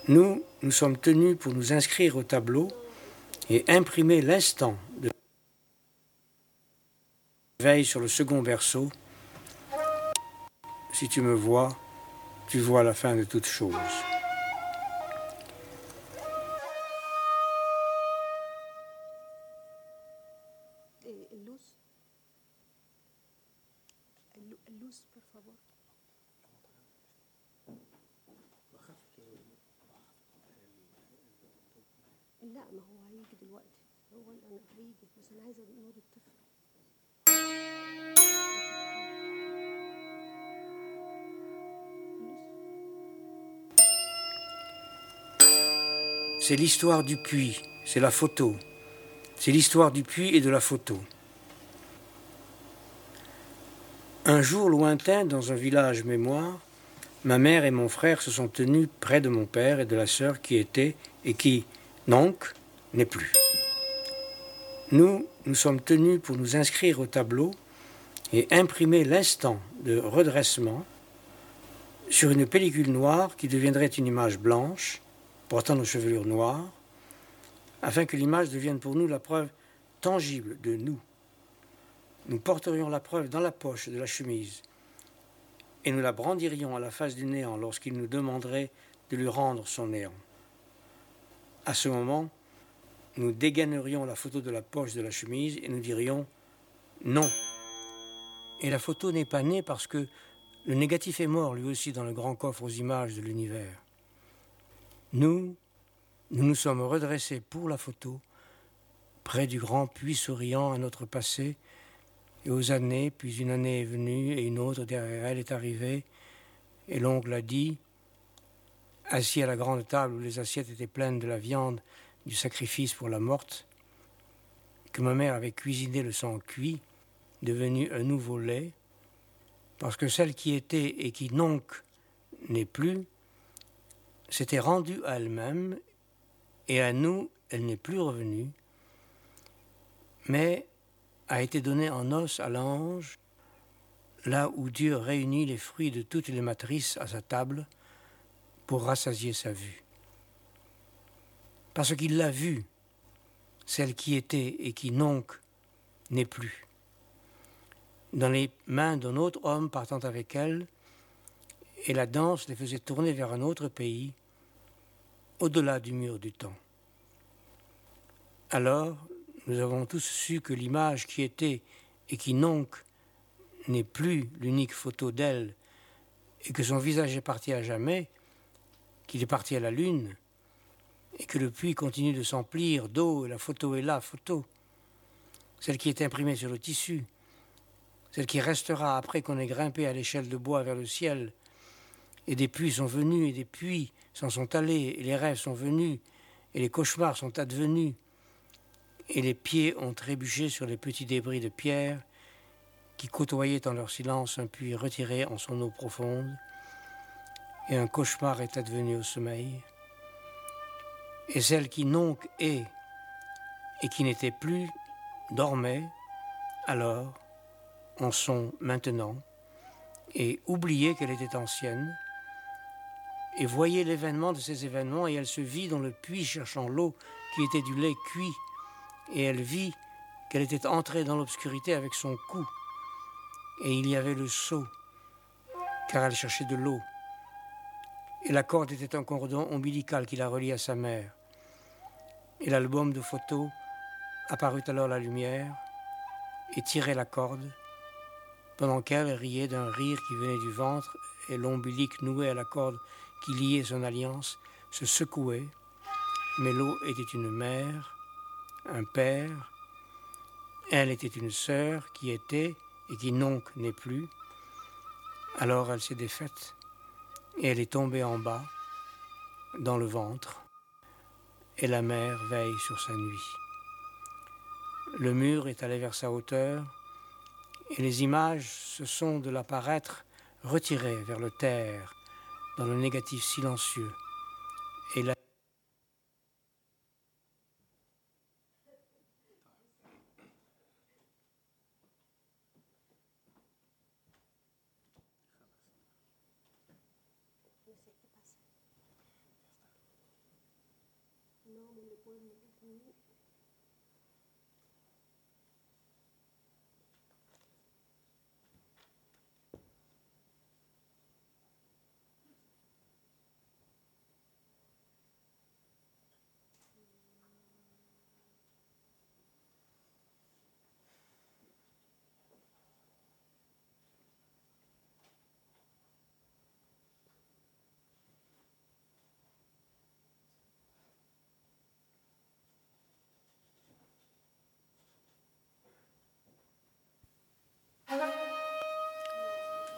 Nous, nous sommes tenus pour nous inscrire au tableau et imprimer l'instant de veille sur le second verso. Si tu me vois, tu vois la fin de toute chose. انا عايزه نور الطفل C'est l'histoire du puits, c'est la photo. C'est l'histoire du puits et de la photo. Un jour lointain, dans un village mémoire, ma mère et mon frère se sont tenus près de mon père et de la sœur qui était et qui, donc, n'est plus. Nous, nous sommes tenus pour nous inscrire au tableau et imprimer l'instant de redressement sur une pellicule noire qui deviendrait une image blanche portant nos chevelures noires, afin que l'image devienne pour nous la preuve tangible de nous. Nous porterions la preuve dans la poche de la chemise et nous la brandirions à la face du néant lorsqu'il nous demanderait de lui rendre son néant. À ce moment, nous dégainerions la photo de la poche de la chemise et nous dirions non. Et la photo n'est pas née parce que le négatif est mort lui aussi dans le grand coffre aux images de l'univers. Nous, nous nous sommes redressés pour la photo, près du grand puits souriant à notre passé, et aux années, puis une année est venue et une autre derrière elle est arrivée, et l'oncle a dit, assis à la grande table où les assiettes étaient pleines de la viande du sacrifice pour la morte, que ma mère avait cuisiné le sang cuit, devenu un nouveau lait, parce que celle qui était et qui donc n'est plus, s'était rendue à elle-même, et à nous, elle n'est plus revenue, mais a été donnée en os à l'ange, là où Dieu réunit les fruits de toutes les matrices à sa table pour rassasier sa vue. Parce qu'il l'a vue, celle qui était et qui donc n'est plus, dans les mains d'un autre homme partant avec elle, et la danse les faisait tourner vers un autre pays, au-delà du mur du temps. Alors, nous avons tous su que l'image qui était et qui donc n'est plus l'unique photo d'elle, et que son visage est parti à jamais, qu'il est parti à la lune, et que le puits continue de s'emplir d'eau, et la photo est la photo, celle qui est imprimée sur le tissu, celle qui restera après qu'on ait grimpé à l'échelle de bois vers le ciel, et des puits sont venus, et des puits s'en sont allés, et les rêves sont venus, et les cauchemars sont advenus, et les pieds ont trébuché sur les petits débris de pierre qui côtoyaient en leur silence un puits retiré en son eau profonde, et un cauchemar est advenu au sommeil, et celle qui donc est et qui n'était plus dormait alors en son maintenant, et oubliait qu'elle était ancienne, et voyait l'événement de ces événements, et elle se vit dans le puits cherchant l'eau qui était du lait cuit, et elle vit qu'elle était entrée dans l'obscurité avec son cou, et il y avait le seau, car elle cherchait de l'eau, et la corde était un cordon ombilical qui la reliait à sa mère, et l'album de photos apparut alors la lumière, et tirait la corde, pendant qu'elle riait d'un rire qui venait du ventre, et l'ombilic noué à la corde qui liait son alliance se secouait, mais l'eau était une mère, un père, elle était une sœur qui était et qui donc n'est plus. Alors elle s'est défaite et elle est tombée en bas, dans le ventre, et la mère veille sur sa nuit. Le mur est allé vers sa hauteur, et les images se sont de l'apparaître retirées vers le terre, dans le négatif silencieux, et la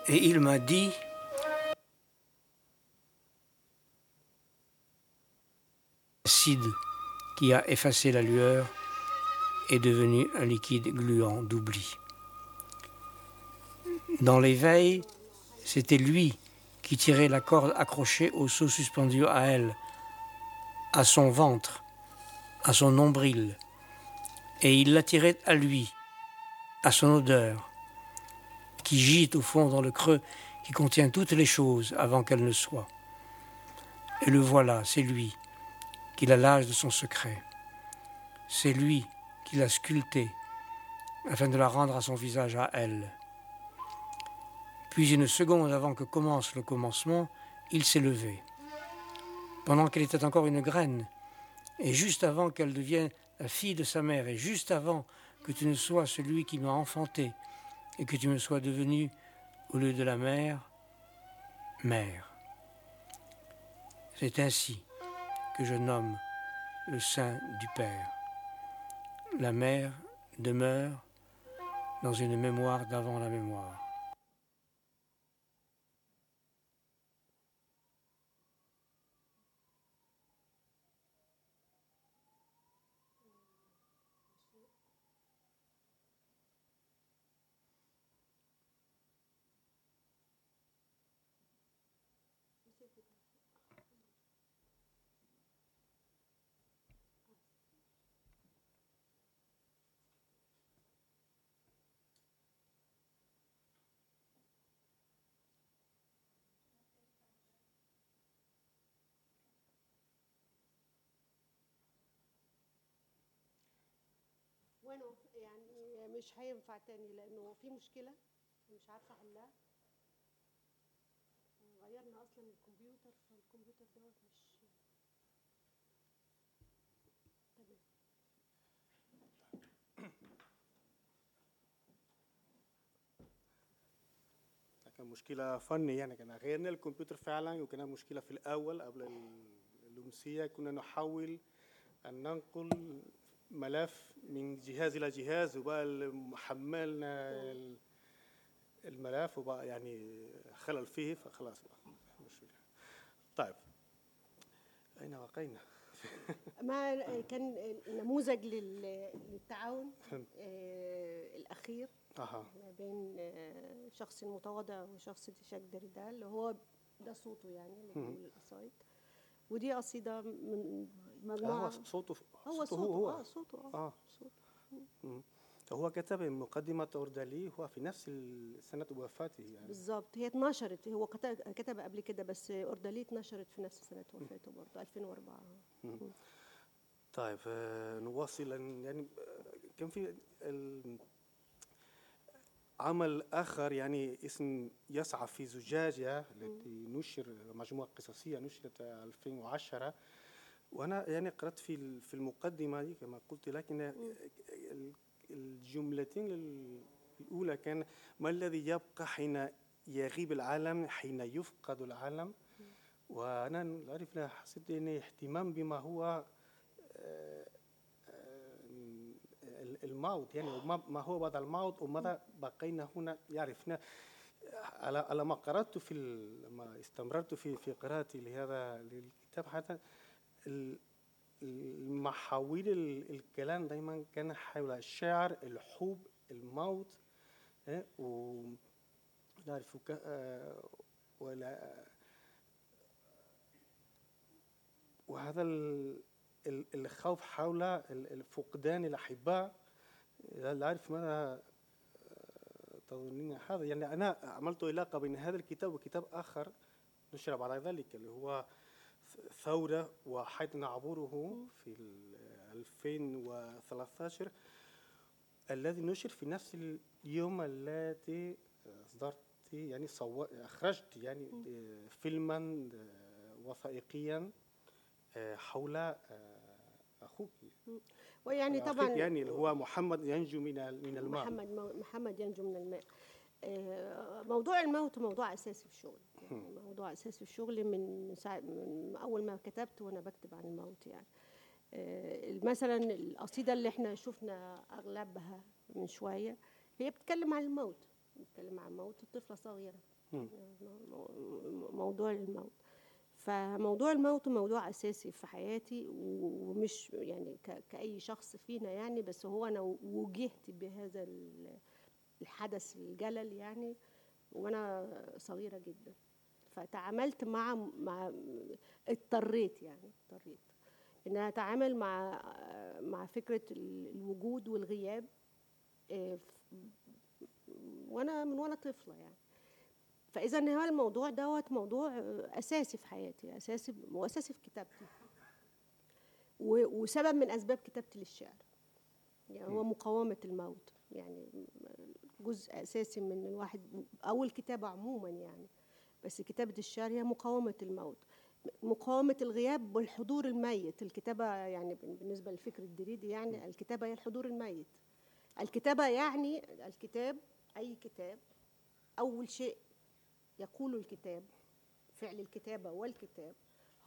Et il m'a dit, l'acide qui a effacé la lueur est devenu un liquide gluant d'oubli. Dans l'éveil, c'était lui qui tirait la corde accrochée au seau suspendu à elle, à son ventre, à son nombril, et il l'attirait à lui, à son odeur, qui gît au fond dans le creux qui contient toutes les choses avant qu'elles ne soient. Et le voilà, c'est lui, qu'il a l'âge de son secret. C'est lui qui l'a sculptée, afin de la rendre à son visage à elle. Puis une seconde avant que commence le commencement, il s'est levé. Pendant qu'elle était encore une graine, et juste avant qu'elle devienne la fille de sa mère, et juste avant que tu ne sois celui qui m'a enfanté, et que tu me sois devenu, au lieu de la mère, mère. C'est ainsi que je nomme le sein du Père. La mère demeure dans une mémoire d'avant la mémoire. وأنا يعني مش هينفع تاني لأنه في مشكلة مش عارفة أحلها. غيرنا أصلا الكمبيوتر فالكمبيوتر دوت مش تمام. كان مشكلة فنية يعني كان غيرنا الكمبيوتر فعلا وكان مشكلة في الأول قبل الأمسية كنا نحاول أن ننقل ملف من جهاز إلى جهاز وبقى حملنا الملف وبقى يعني خلل فيه فخلاص بقى. طيب. أين وقينا؟ ما كان نموذج للتعاون الأخير. أها. بين شخص متواضع وشخص تشاك دريدا اللي هو ده صوته يعني اللي بيقول القصايد ودي قصيدة من مجموعة. هو صوته هو صوته هو. آه صوته آه, آه. صوته. هو كتب مقدمة أوردالي هو في نفس سنة وفاته يعني. بالظبط هي اتنشرت هو كتب, قبل كده بس أوردالي اتنشرت في نفس سنة وفاته برضه 2004 مم. طيب آه نواصل يعني كان في عمل آخر يعني اسم يسعى في زجاجة التي نشر مجموعة قصصية نشرت 2010 وأنا يعني قرأت في في المقدمة دي كما قلت لكن الجملتين الأولى كان ما الذي يبقى حين يغيب العالم حين يفقد العالم؟ وأنا أعرف حسيت أني اهتمام بما هو الموت يعني ما هو بعد الموت وماذا بقينا هنا يعرفنا على ما قرأت في لما استمررت في في قراءتي لهذا الكتاب حتى المحاويل الكلام دائما كان حول الشعر الحب الموت و نعرف ولا وهذا الخوف حول فقدان الأحباء لا أعرف ماذا تظنين هذا. يعني أنا عملت علاقة بين هذا الكتاب وكتاب آخر نشر بعد ذلك اللي هو ثورة وحيث نعبره في 2013 الذي نشر في نفس اليوم الذي أصدرت يعني صو... أخرجت يعني فيلما وثائقيا حول أخوك. ويعني طبعا يعني اللي هو محمد ينجو من من الماء. محمد محمد ينجو من الماء. موضوع الموت موضوع أساسي في الشغل. يعني موضوع أساسي في الشغل من, ساعة من أول ما كتبت وأنا بكتب عن الموت يعني. مثلا القصيدة اللي إحنا شفنا أغلبها من شوية هي بتتكلم عن الموت. بتتكلم عن موت طفله صغيره موضوع الموت. فموضوع الموت موضوع أساسي في حياتي ومش يعني كأي شخص فينا يعني بس هو أنا وجهت بهذا الحدث الجلل يعني وأنا صغيرة جدا. فتعاملت مع مع اضطريت يعني اضطريت. إن أنا أتعامل مع مع فكرة الوجود والغياب آه، وأنا من وأنا طفلة يعني. فإذا هذا الموضوع دوت موضوع أساسي في حياتي أساسي واساسي في كتابتي. وسبب من أسباب كتابتي للشعر. يعني هو مقاومة الموت. يعني جزء أساسي من الواحد أو الكتابه عموما يعني. بس كتابة الشعر هي مقاومة الموت. مقاومة الغياب والحضور الميت. الكتابة يعني بالنسبة للفكر الدريدي يعني الكتابة هي الحضور الميت. الكتابة يعني الكتاب أي كتاب أول شيء يقول الكتاب فعل الكتابة والكتاب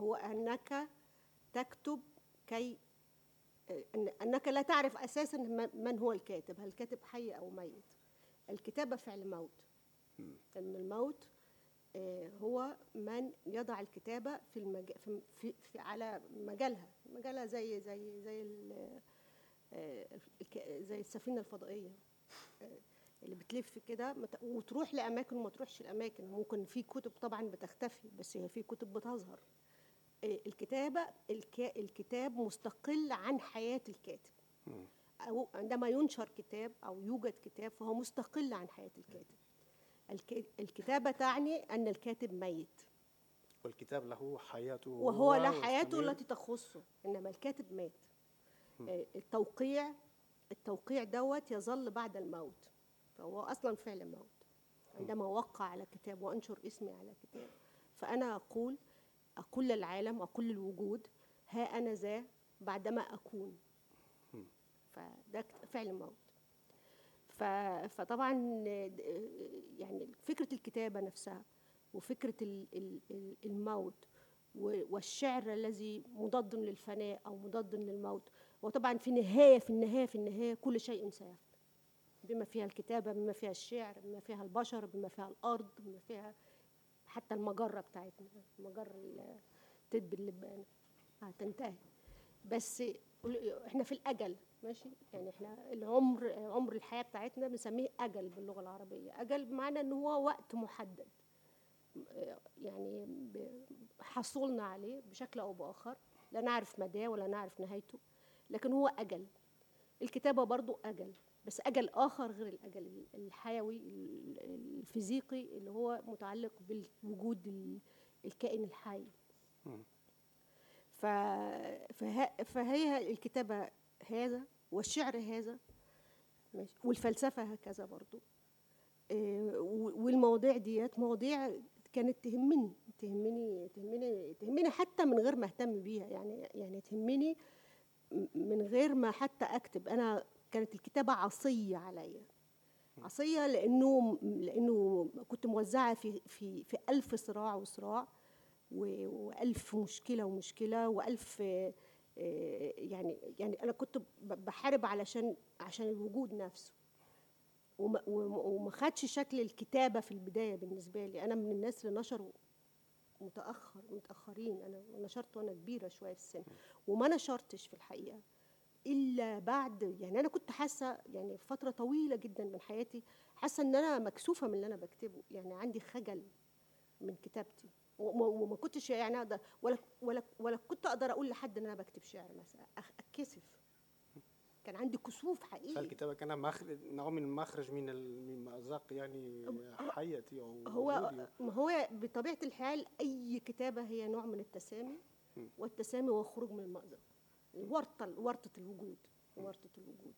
هو أنك تكتب كي أنك لا تعرف أساسا من هو الكاتب هل الكاتب حي أو ميت. الكتابة فعل موت. ان الموت آه، هو من يضع الكتابة في المج... في, في, في على مجالها. مجالها زي زي زي آه، زي السفينة الفضائية. آه، اللي بتلف كده وتروح لأماكن وما تروحش الاماكن ممكن في كتب طبعا بتختفي بس هي في كتب بتظهر. الكتابة الكتاب مستقل عن حياة الكاتب. أو عندما ينشر كتاب أو يوجد كتاب فهو مستقل عن حياة الكاتب. الكتابة تعني أن الكاتب ميت. والكتاب له حياته وهو له حياته التي تخصه إنما الكاتب مات. آه، التوقيع التوقيع دوت يظل بعد الموت. فهو أصلا فعل موت. عندما وقع على كتاب وأنشر اسمي على كتاب فأنا أقول أقول للعالم أقول للوجود ها أنا ذا بعدما أكون. فده فعل موت. فطبعا يعني فكرة الكتابة نفسها وفكرة الموت والشعر الذي مضاد للفناء أو مضاد للموت. وطبعا في النهايه في النهاية في النهاية كل شيء سيفنى بما فيها الكتابة بما فيها الشعر بما فيها البشر بما فيها الأرض بما فيها حتى المجرة بتاعتنا مجره تدب اللبانه هتنتهي. بس إحنا في الأجل ماشي؟ يعني إحنا العمر عمر الحياة بتاعتنا بنسميه أجل باللغة العربية. أجل بمعنى إن هو وقت محدد. يعني حصلنا عليه بشكل أو بآخر. لا نعرف مداه ولا نعرف نهايته لكن هو أجل. الكتابة برضو أجل. بس أجل آخر غير الأجل الحيوي الفيزيقي اللي هو متعلق بالوجود الكائن الحي. فهي الكتابة هذا والشعر هذا والفلسفة هكذا برضو. آه، والمواضيع ديت مواضيع كانت تهمني تهمني تهمني تهمني حتى من غير ما أهتم بيها. يعني يعني تهمني من غير ما حتى أكتب. أنا كانت الكتابة عصية عليا. عصية لأنه لأنه كنت موزعة في في في ألف صراع وصراع وألف مشكلة ومشكلة وألف آه، يعني يعني أنا كنت بحارب علشان عشان الوجود نفسه. وما, خدش شكل الكتابة في البداية بالنسبة لي. أنا من الناس اللي نشروا متأخر متأخرين. أنا نشرت وأنا كبيرة شوية في السن. وما نشرتش في الحقيقة. إلا بعد يعني أنا كنت حاسة يعني فترة طويلة جدا من حياتي حاسة إن أنا مكسوفة من اللي أنا بكتبه يعني عندي خجل من كتابتي. وما كنتش يعني أقدر ولا ولا ولا كنت أقدر أقول لحد إن أنا بكتب شعر مثلا أتكسف. كان عندي كسوف حقيقي. فالكتابه كان مخرج نوع من مخرج من من مأزق يعني حياتي أو هو ما هو بطبيعة الحال أي كتابة هي نوع من التسامي والتسامي هو خروج من المأزق. ورطة ورطة الوجود ورطة الوجود.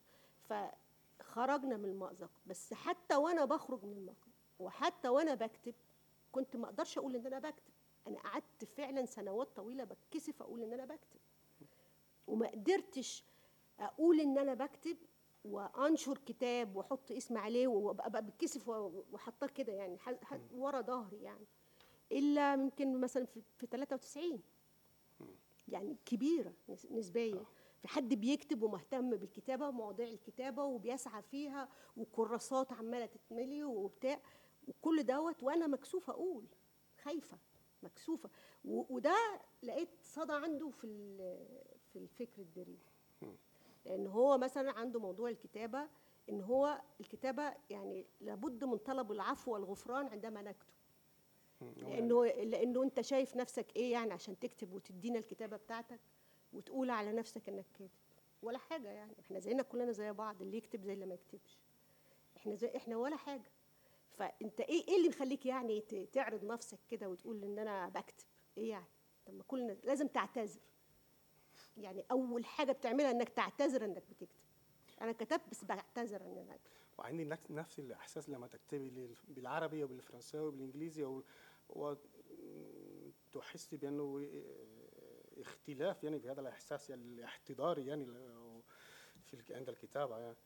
فخرجنا من المأزق بس حتى وأنا بخرج من المأزق وحتى وأنا بكتب كنت ما أقدرش أقول إن أنا بكتب. أنا قعدت فعلا سنوات طويلة بتكسف أقول إن أنا بكتب. وما قدرتش أقول إن أنا بكتب وأنشر كتاب وأحط اسم عليه وابقى بتكسف واحطاه كده يعني ورا ظهري يعني. إلا ممكن مثلا في 93 يعني كبيرة نسبيا في حد بيكتب ومهتم بالكتابة ومواضيع الكتابة وبيسعى فيها وكراسات عمالة تتملي وبتاع وكل دوت وأنا مكسوفة أقول خايفة مكسوفة. وده لقيت صدى عنده في في الفكر الدارجي لأن هو مثلا عنده موضوع الكتابة إن هو الكتابة يعني لابد من طلب العفو والغفران عندما نكتب. لأنه لأنه أنت شايف نفسك إيه يعني عشان تكتب وتدينا الكتابة بتاعتك وتقول على نفسك إنك كاتب. ولا حاجة يعني. إحنا زينا كلنا زي بعض. اللي يكتب زي اللي ما يكتبش. إحنا زي إحنا ولا حاجة. فأنت إيه إيه اللي مخليك يعني تعرض نفسك كده وتقول إن أنا بكتب؟ إيه يعني؟ طب ما كلنا لازم تعتذر. يعني أول حاجة بتعملها إنك تعتذر إنك بتكتب. أنا كتبت بس بعتذر إن أنا أكتب. وعندي نفس الإحساس لما تكتبي بالعربي وبالفرنساوي وبالإنجليزي أو وتحسي بأنه اختلاف يعني في هذا الإحساس يعني الاحتضاري يعني في عند الكتابة يعني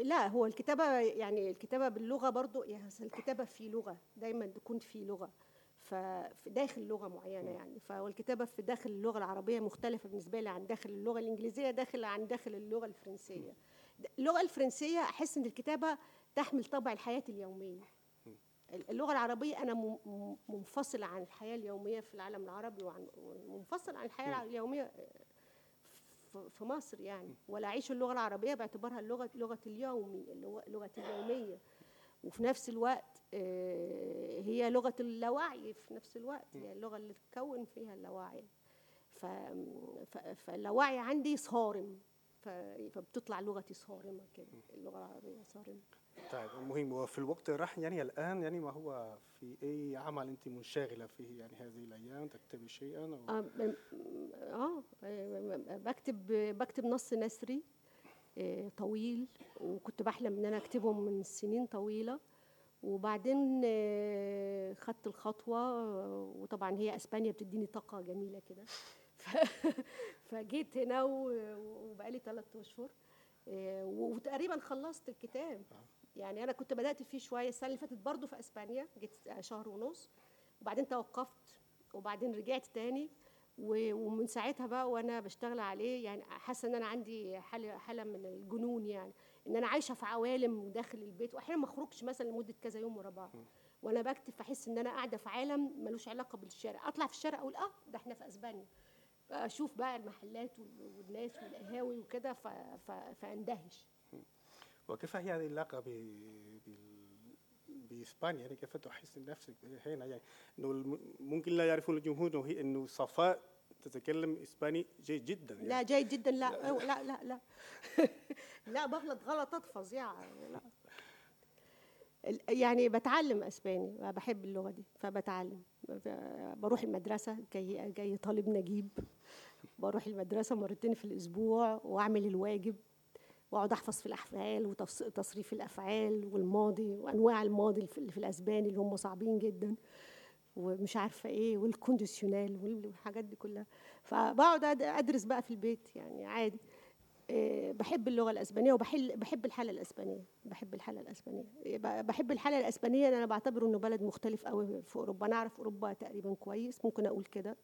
لا هو الكتابة يعني الكتابة باللغة برضو يعني الكتابة في لغة دايما تكون في لغة ففي داخل لغة معينة يعني. فالكتابة في داخل اللغة العربية مختلفة بالنسبة لي عن داخل اللغة الإنجليزية داخل عن داخل اللغة الفرنسية. اللغة الفرنسية أحس إن الكتابة تحمل طابع الحياة اليومية. اللغة العربية أنا منفصلة عن الحياة اليومية في العالم العربي وعن منفصل عن الحياة اليومية في مصر يعني. ولا أعيش اللغة العربية باعتبارها اللغة لغة اليومي لغة اليومية. وفي نفس الوقت آه، هي لغة اللاوعي. في نفس الوقت هي اللغة اللي تكون فيها اللاوعي. فاللاوعي عندي صارم. فبتطلع لغتي صارمة كده اللغة العربية صارمة. طيب المهم وفي الوقت الراحل يعني الآن يعني ما هو في أي عمل أنت منشغلة فيه؟ يعني هذه الأيام تكتبي شيئا أو؟ آه, آه بكتب بكتب نص نثري آه طويل وكنت بحلم إن أنا أكتبه من سنين طويلة. وبعدين آه خدت الخطوة وطبعا هي أسبانيا بتديني طاقة جميلة كده. فجيت هنا وبقالي ثلاث أشهر آه، وتقريبا خلصت الكتاب. يعني أنا كنت بدأت فيه شوية السنة اللي فاتت برضه في إسبانيا جيت شهر ونص وبعدين توقفت وبعدين رجعت تاني ومن ساعتها بقى وأنا بشتغل عليه يعني حاسة إن أنا عندي حالة حالة من الجنون يعني إن أنا عايشة في عوالم داخل البيت واحيانا ما أخرجش مثلا لمدة كذا يوم ورا بعض وأنا بكتب فاحس إن أنا قاعدة في عالم ملوش علاقة بالشارع أطلع في الشارع أقول آه ده إحنا في إسبانيا أشوف بقى المحلات والناس والقهاوي وكده فأندهش. وكيف هي هذه العلاقة بإسبانيا؟ يعني كيف تحس نفسك هنا يعني إنه ممكن لا يعرفون الجمهور انه إنه صفاء تتكلم إسباني جيد جدا يعني. لا جيد جدا. لا لا. لا لا لا. بغلط غلطات فظيعه لا. يعني بتعلم إسباني بحب اللغة دي فبتعلم. بروح المدرسة جاي جاي طالب نجيب بروح المدرسة مرتين في الأسبوع وأعمل الواجب. واقعد احفظ في الافعال وتصريف الافعال والماضي وانواع الماضي اللي في الاسباني اللي هم صعبين جدا ومش عارفة إيه والكونديشنال والحاجات دي كلها. فبقعد ادرس بقى في البيت يعني عادي. آه، بحب اللغة الاسبانية وبحب بحب الحالة الاسبانية بحب الحالة الاسبانية. بحب الحالة الاسبانية أنا بعتبره إنه بلد مختلف قوي في أوروبا. أنا أعرف أوروبا تقريبا كويس ممكن أقول كده.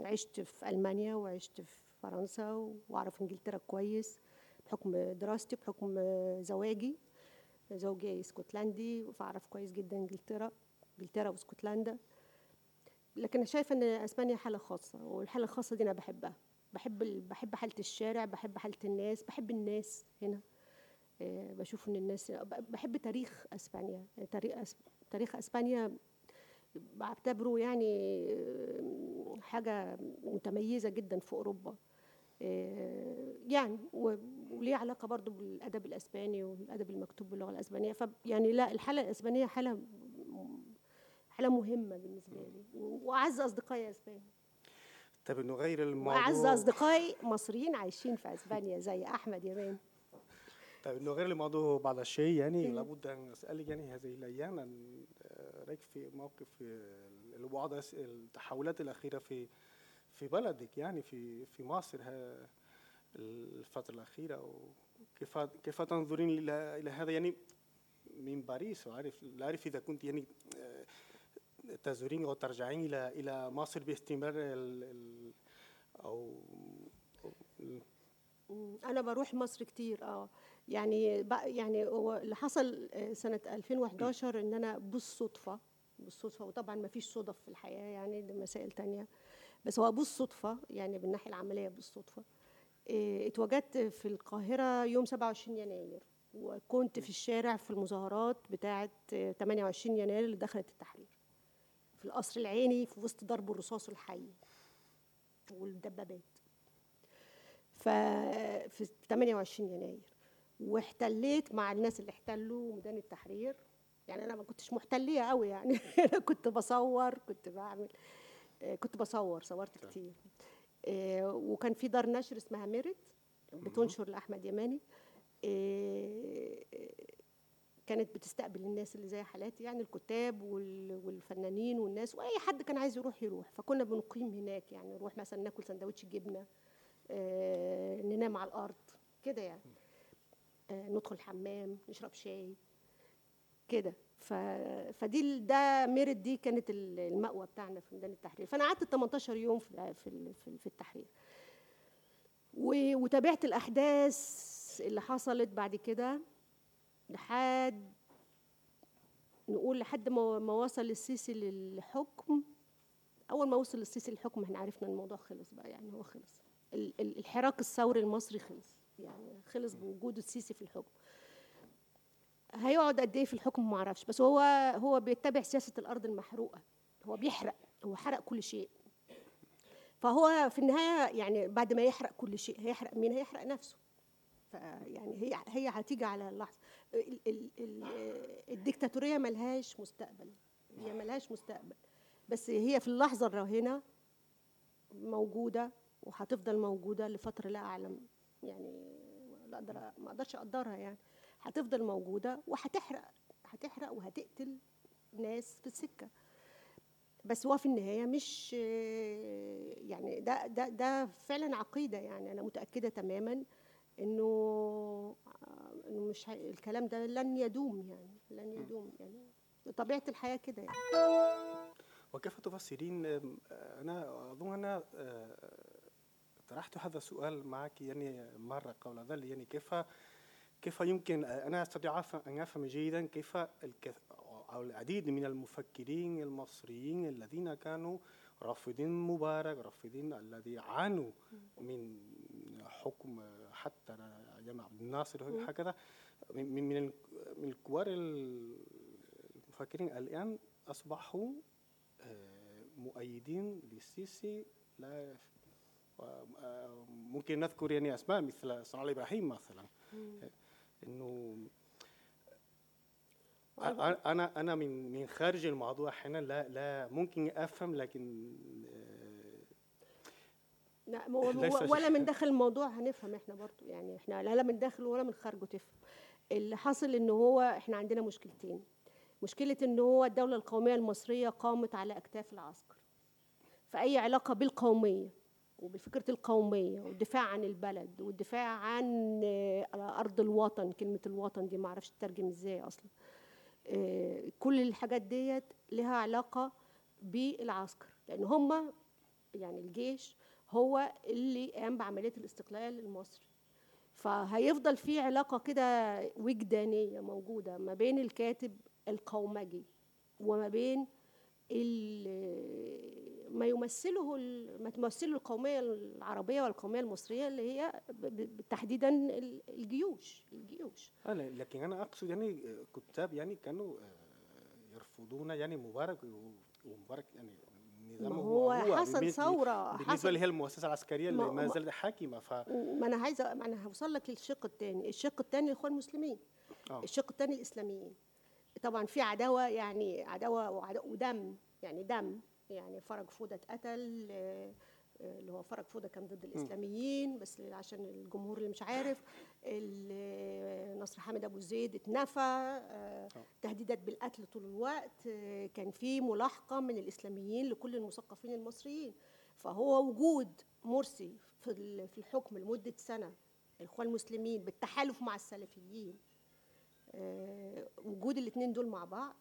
عشت في ألمانيا وعشت في فرنسا وأعرف إنجلترا كويس. بحكم دراستي بحكم زواجي. زوجي اسكتلندي فاعرف كويس جدا إنجلترا إنجلترا واسكتلندا. لكن أنا شايفة إن أسبانيا حالة خاصة والحالة الخاصة دي أنا بحبها. بحب بحب حالة الشارع بحب حالة الناس بحب الناس هنا. آه، بشوف إن الناس بحب تاريخ أسبانيا. تاريخ أسبانيا بعتبره يعني آه، حاجة متميزة جدا في أوروبا. يعني وليه علاقة برضو بالأدب الأسباني والأدب المكتوب باللغة الأسبانية. فيعني لا الحالة الأسبانية حالة حالة مهمة بالنسبة لي. وأعز أصدقائي اسبان طب نغير الموضوع وأعز أصدقائي مصريين عايشين في أسبانيا زي أحمد يمان طيب نغير الموضوع بعض الشيء يعني لابد أن أسألك يعني هذه الأيام آه، رأيك في موقف بعض التحولات الأخيرة في في بلدك يعني في في مصر الفترة الأخيرة وكيف كيف تنظرين إلى إلى هذا؟ يعني من باريس وعارف لا أعرف إذا كنت يعني آه، تزورين أو ترجعين إلى إلى مصر باستمرار ال أو أنا بروح مصر كتير أه. يعني يعني هو اللي حصل سنة 2011 إن أنا بالصدفة بالصدفة وطبعا ما فيش صدف في الحياة يعني دي مسائل تانية. بس هو بالصدفه يعني بالناحيه العملية بالصدفه اتوجدت في القاهرة يوم 27 يناير وكنت في الشارع في المظاهرات بتاعة 28 يناير اللي دخلت التحرير في القصر العيني في وسط ضرب الرصاص الحي والدبابات. ففي 28 يناير واحتليت مع الناس اللي احتلوا ميدان التحرير. يعني أنا ما كنتش محتلية قوي يعني أنا كنت بصور كنت بعمل كنت بصور صورت كتير. آه، وكان في دار نشر اسمها ميرت بتنشر لأحمد يماني. آه، كانت بتستقبل الناس اللي زي حالاتي يعني الكتاب والفنانين والناس وأي حد كان عايز يروح يروح. فكنا بنقيم هناك يعني نروح مثلا ناكل سندوتش جبنة آه، ننام على الأرض كده يعني. ندخل الحمام نشرب شاي. كده. ف... فدي ده ميرت دي كانت المأوى بتاعنا في ميدان التحرير. فأنا قعدت 18 يوم في في في التحرير. و... وتابعت الأحداث اللي حصلت بعد كده لحد نقول لحد ما ما وصل السيسي للحكم. أول ما وصل السيسي للحكم إحنا عرفنا الموضوع خلص بقى يعني هو خلص. الحراك الثوري المصري خلص يعني خلص بوجود السيسي في الحكم. هيقعد قد إيه في الحكم ما أعرفش بس هو هو بيتبع سياسة الأرض المحروقة. هو بيحرق هو حرق كل شيء. فهو في النهاية يعني بعد ما يحرق كل شيء هيحرق مين؟ هيحرق نفسه. فيعني هي هي هتيجي على اللحظة. الديكتاتورية ملهاش مستقبل. هي ملهاش مستقبل. بس هي في اللحظة الراهنه موجودة وهتفضل موجودة لفترة لا أعلم يعني لا أقدر ما أقدرش أقدرها يعني. هتفضل موجودة وهتحرق هتحرق وهتقتل ناس في السكة. بس هو في النهاية مش يعني ده ده ده فعلا عقيدة يعني. أنا متأكدة تماما إنه إنه مش الكلام ده لن يدوم يعني لن يدوم يعني. طبيعة الحياة كده يعني. وكيف تفسرين أنا أظن أنا طرحت هذا السؤال معك يعني مرة قبل ذلك يعني كيف كيف يمكن أنا أستطيع أن أفهم جيدا كيف أو العديد من المفكرين المصريين الذين كانوا رافضين مبارك رافضين الذي عانوا من حكم حتى جمال عبد الناصر هكذا. من من من الكبار المفكرين الآن أصبحوا آه، مؤيدين للسيسي لا آه، ممكن نذكر يعني أسماء مثل صلاح إبراهيم مثلا. إنه أنا أنا من من خارج الموضوع أحيانا لا لا ممكن أفهم لكن لا ولا من داخل الموضوع هنفهم إحنا برضو يعني إحنا لا من داخل ولا من خارجه تفهم. اللي حصل ان هو إحنا عندنا مشكلتين. مشكلة إن هو الدولة القومية المصرية قامت على أكتاف العسكر. فأي علاقة بالقومية وبفكرة القومية والدفاع عن البلد والدفاع عن آه، أرض الوطن كلمة الوطن دي ما أعرفش تترجم إزاي أصلا. آه، كل الحاجات ديت لها علاقة بالعسكر لأن هم يعني الجيش هو اللي قام بعملية الاستقلال المصري. فهيفضل في علاقة كده وجدانية موجودة ما بين الكاتب القومجي وما بين ما يمثله ما تمثله القومية العربية والقومية المصرية اللي هي تحديدا الجيوش الجيوش. أنا لكن أنا أقصد يعني كتاب يعني كانوا آه، يرفضون يعني مبارك ومبارك يعني نظام هو, هو حصل ثورة بالنسبة اللي هي المؤسسة العسكرية اللي ما زالت حاكمة ف ما أنا عايزة ما أنا هوصل لك للشق الثاني الشق الثاني الاخوان المسلمين آه. الشق الثاني الإسلاميين. طبعا في عداوة يعني عداوة ودم يعني دم. يعني فرج فودة اتقتل آه، آه، اللي هو فرج فودة كان ضد الإسلاميين بس عشان الجمهور اللي مش عارف آه، نصر حامد أبو زيد اتنفى تهديدات بالقتل طول الوقت كان في ملاحقة من الإسلاميين لكل المثقفين المصريين. فهو وجود مرسي في الحكم لمدة سنة الإخوان المسلمين بالتحالف مع السلفيين وجود الاثنين دول مع بعض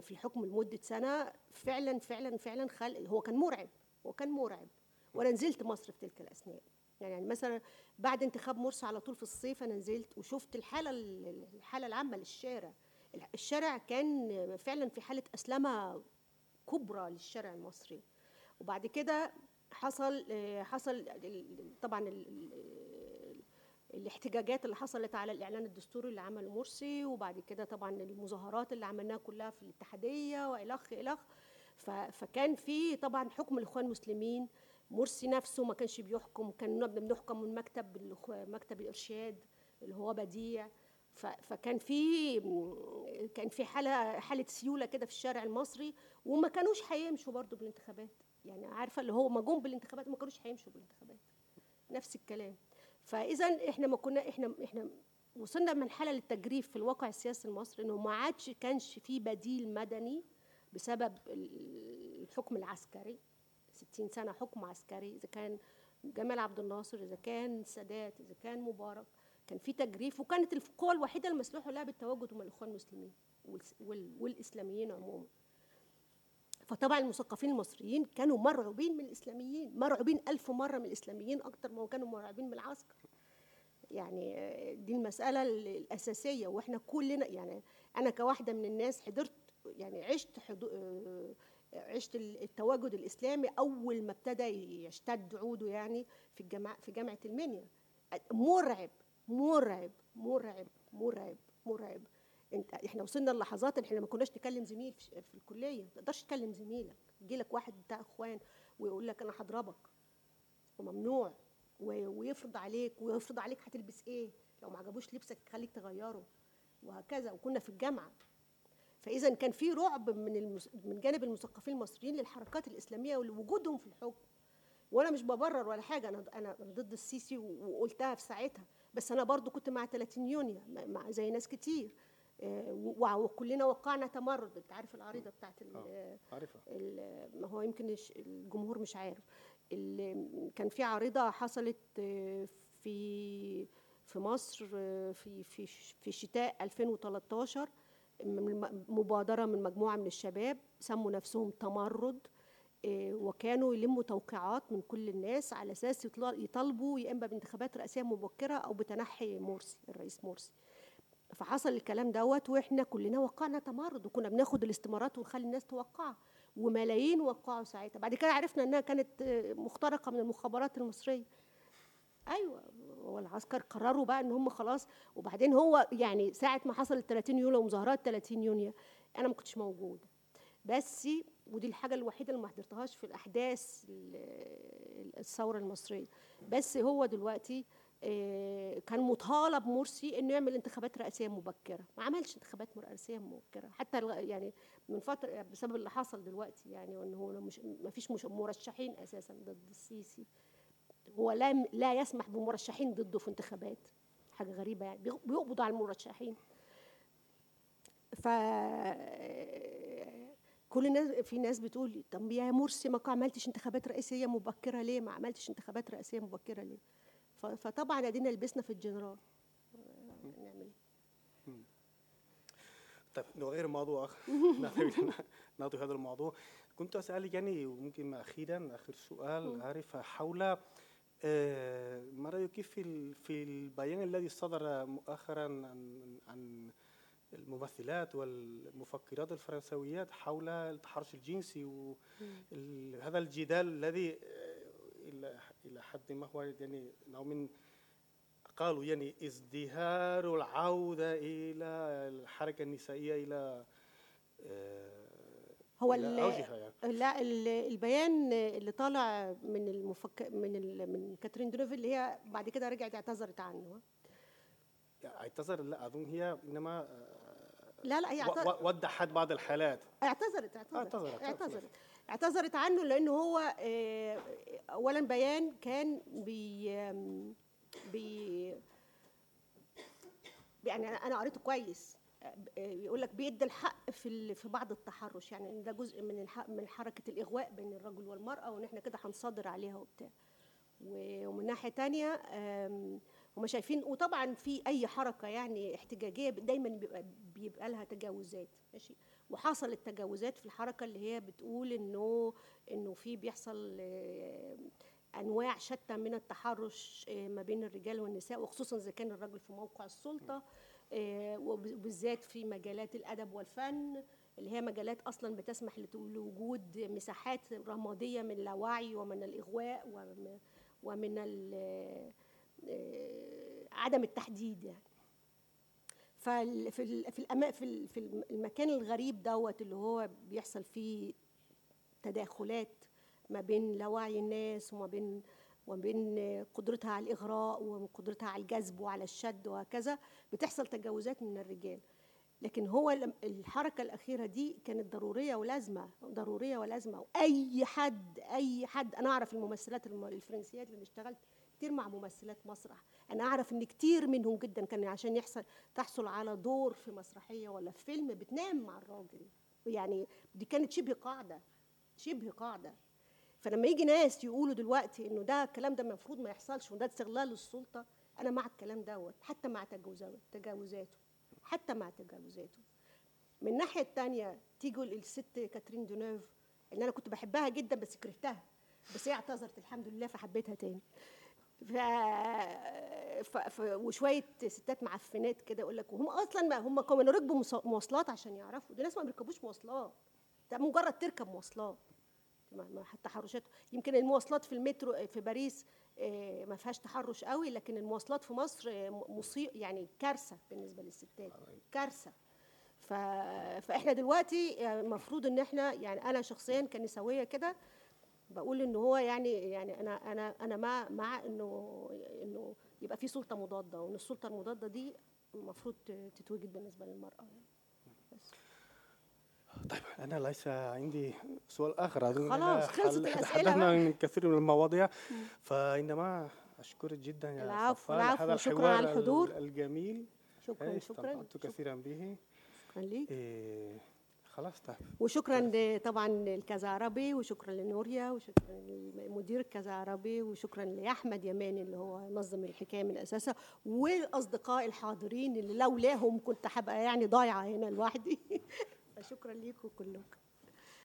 في الحكم لمدة سنة فعلا فعلا فعلا خلق هو كان مرعب هو كان مرعب. وأنا نزلت مصر في تلك الأثناء. يعني مثلا بعد انتخاب مرسي على طول في الصيف أنا نزلت وشفت الحالة الحالة العامة للشارع. الشارع كان فعلا في حالة أسلمة كبرى للشارع المصري. وبعد كده حصل حصل طبعا الاحتجاجات اللي حصلت على الإعلان الدستوري اللي عمله مرسي وبعد كده طبعا المظاهرات اللي عملناها كلها في الاتحادية والخ الخ فكان في طبعا حكم الإخوان المسلمين مرسي نفسه ما كانش بيحكم كان بنحكم من مكتب مكتب الإرشاد اللي هو بديع. فكان في كان في حالة حالة سيولة كده في الشارع المصري وما كانوش هيمشوا برضه بالانتخابات. يعني عارفة اللي هو ما جم بالانتخابات ما كانوش هيمشوا بالانتخابات. نفس الكلام. فاذا إحنا ما كنا إحنا إحنا وصلنا من حاله للتجريف في الواقع السياسي المصري إنه ما عادش كانش في بديل مدني بسبب الحكم العسكري. 60 سنة حكم عسكري إذا كان جمال عبد الناصر إذا كان السادات إذا كان مبارك كان في تجريف وكانت القوى الوحيدة المسلوحة لها بالتواجد هم الإخوان المسلمين والإسلاميين عموما. فطبعا المثقفين المصريين كانوا مرعوبين من الإسلاميين مرعوبين ألف مرة من الإسلاميين أكتر ما كانوا مرعوبين من العسكر. يعني دي المسألة الأساسية وإحنا كلنا يعني أنا كواحدة من الناس حضرت يعني عشت حضو عشت التواجد الإسلامي أول ما ابتدى يشتد عوده يعني في الجامعة في جامعة المنيا. مرعب مرعب مرعب مرعب مرعب. انت إحنا وصلنا للحظات إحنا ما كناش نكلم زميل في, في الكلية. ما تقدرش تكلم زميلك. يجي لك واحد بتاع اخوان ويقول لك أنا هضربك. وممنوع. ويفرض عليك ويفرض عليك هتلبس إيه؟ لو ما عجبوش لبسك خليك تغيره. وهكذا. وكنا في الجامعة. فإذا كان في رعب من المس... من جانب المثقفين المصريين للحركات الإسلامية ولوجودهم في الحكم. وأنا مش ببرر ولا حاجة. أنا أنا ضد السيسي وقلتها في ساعتها. بس أنا برضو كنت مع 30 يونيو مع زي ناس كتير. وكلنا وقعنا تمرد. انت عارف العريضة بتاعت عارفها. ما هو يمكن الجمهور مش عارف. كان في عريضة حصلت في في مصر في في في شتاء 2013 مبادرة من مجموعة من الشباب سموا نفسهم تمرد وكانوا يلموا توقيعات من كل الناس على أساس يطالبوا يا إما بانتخابات رئاسية مبكرة أو بتنحي مرسي الرئيس مرسي فحصل الكلام دوت وإحنا كلنا وقعنا تمرد وكنا بناخد الاستمارات ونخلي الناس توقعها وملايين وقعوا ساعتها. بعد كده عرفنا إنها كانت مخترقة من المخابرات المصرية. أيوه هو العسكر قرروا بقى إن هم خلاص وبعدين هو يعني ساعة ما حصل 30 يوليو ومظاهرات 30 يونيو أنا ما كنتش موجودة. بس ودي الحاجة الوحيدة اللي ما حضرتهاش في الأحداث الثورة المصرية. بس هو دلوقتي كان مطالب مرسي إنه يعمل انتخابات رئاسية مبكرة. ما عملش انتخابات رئاسية مبكرة. حتى يعني من فترة بسبب اللي حصل دلوقتي يعني وان هو مش ما فيش مرشحين أساسا ضد السيسي. هو لا لا يسمح بمرشحين ضده في انتخابات. حاجة غريبة يعني. بيقبض على المرشحين. ف كل الناس في ناس بتقول طب يا مرسي ما عملتش انتخابات رئاسية مبكرة ليه؟ ما عملتش انتخابات رئاسية مبكرة ليه؟ فطبعا ادينا لبسنا في الجنرال. نعمل. طيب نغير الموضوع. ناضي هذا الموضوع. كنت أسألك يعني وممكن أخيرا آخر سؤال اعرف حول ما رأيك في في البيان الذي صدر مؤخرا عن عن الممثلات والمفكرات الفرنسويات حول التحرش الجنسي وهذا الجدال الذي إلى إلى حد ما هو يعني نوع من قالوا يعني ازدهار العودة إلى الحركة النسائية إلى هو يعني. لا البيان اللي طالع من المفك من ال من كاترين دروفل اللي هي بعد كده رجعت اعتذرت عنه اعتذر لا أظن هي إنما لا لا هي اعتذرت وضحت بعض الحالات اعتذرت اعتذرت اعتذرت, اعتذرت. اعتذرت عنه لأنه هو اولا بيان كان بي بي يعني أنا قريته كويس. يقول لك بيدي الحق في في بعض التحرش يعني ده جزء من الحق من حركة الإغواء بين الرجل والمرأة وإن إحنا كده هنصادر عليها وبتاع. ومن ناحية تانية هم شايفين وطبعا في أي حركة يعني احتجاجية دايما بيبقى بيبقى لها تجاوزات ماشي؟ وحصلت تجاوزات في الحركة اللي هي بتقول إنه إنه في بيحصل أنواع شتى من التحرش آه، ما بين الرجال والنساء وخصوصا إذا كان الرجل في موقع السلطة آه، وبالذات في مجالات الأدب والفن اللي هي مجالات أصلا بتسمح لوجود مساحات رمادية من اللاوعي ومن الإغواء ومن عدم التحديد يعني. ففي في في في المكان الغريب دوت اللي هو بيحصل فيه تداخلات ما بين لاوعي الناس وما بين وما بين قدرتها على الإغراء وقدرتها على الجذب وعلى الشد وهكذا بتحصل تجاوزات من الرجال. لكن هو الحركة الأخيرة دي كانت ضرورية ولازمة ضرورية ولازمة. وأي حد أي حد أنا أعرف الممثلات الفرنسيات اللي اشتغلت كتير مع ممثلات مسرح. أنا أعرف إن كتير منهم جدا كان عشان يحصل تحصل على دور في مسرحية ولا في فيلم بتنام مع الراجل. يعني دي كانت شبه قاعدة شبه قاعدة. فلما يجي ناس يقولوا دلوقتي إنه ده الكلام ده المفروض ما يحصلش وده استغلال السلطة أنا مع الكلام دوت حتى مع تجاوزاته حتى مع تجاوزاته. من الناحية الثانية تيجي الست كاترين دونيف اللي أنا كنت بحبها جدا بس كرهتها بس هي اعتذرت الحمد لله فحبيتها تاني. ف... ف... ف... وشوية ستات معفنات كده يقول لك وهم أصلا ما هم كانوا ركبوا مواصلات عشان يعرفوا. دول ناس ما بيركبوش مواصلات. ده مجرد تركب مواصلات. تحرشات. يمكن المواصلات في المترو في باريس آه، ما فيهاش تحرش قوي لكن المواصلات في مصر آه، مصيب يعني كارثة بالنسبة للستات. كارثة. ف... فإحنا دلوقتي آه، المفروض إن إحنا يعني أنا شخصيا كنسوية كده بقول إن هو يعني يعني أنا أنا أنا مع مع إنه إنه يبقى في سلطة مضادة وإن السلطة المضادة دي المفروض تتوجد بالنسبة للمرأة يعني. بس. طيب أنا ليس عندي سؤال آخر خلاص خلصت الأسئلة تحدثنا من كثير من المواضيع. فإنما أشكرك جدا يا العفو العفو شكرا على الحضور. الجميل. شكرا إيه، شكرا استمتعت كثيرا به. شكرا ليك. إيه خلاص طيب. وشكرا طبعا للكذا عربي وشكرا لنوريا وشكرا لمدير الكذا عربي وشكرا لأحمد يماني اللي هو نظم الحكاية من اساسها والأصدقاء الحاضرين اللي لولاهم كنت هبقى يعني ضايعة هنا لوحدي. فشكرا ليكم كلكم.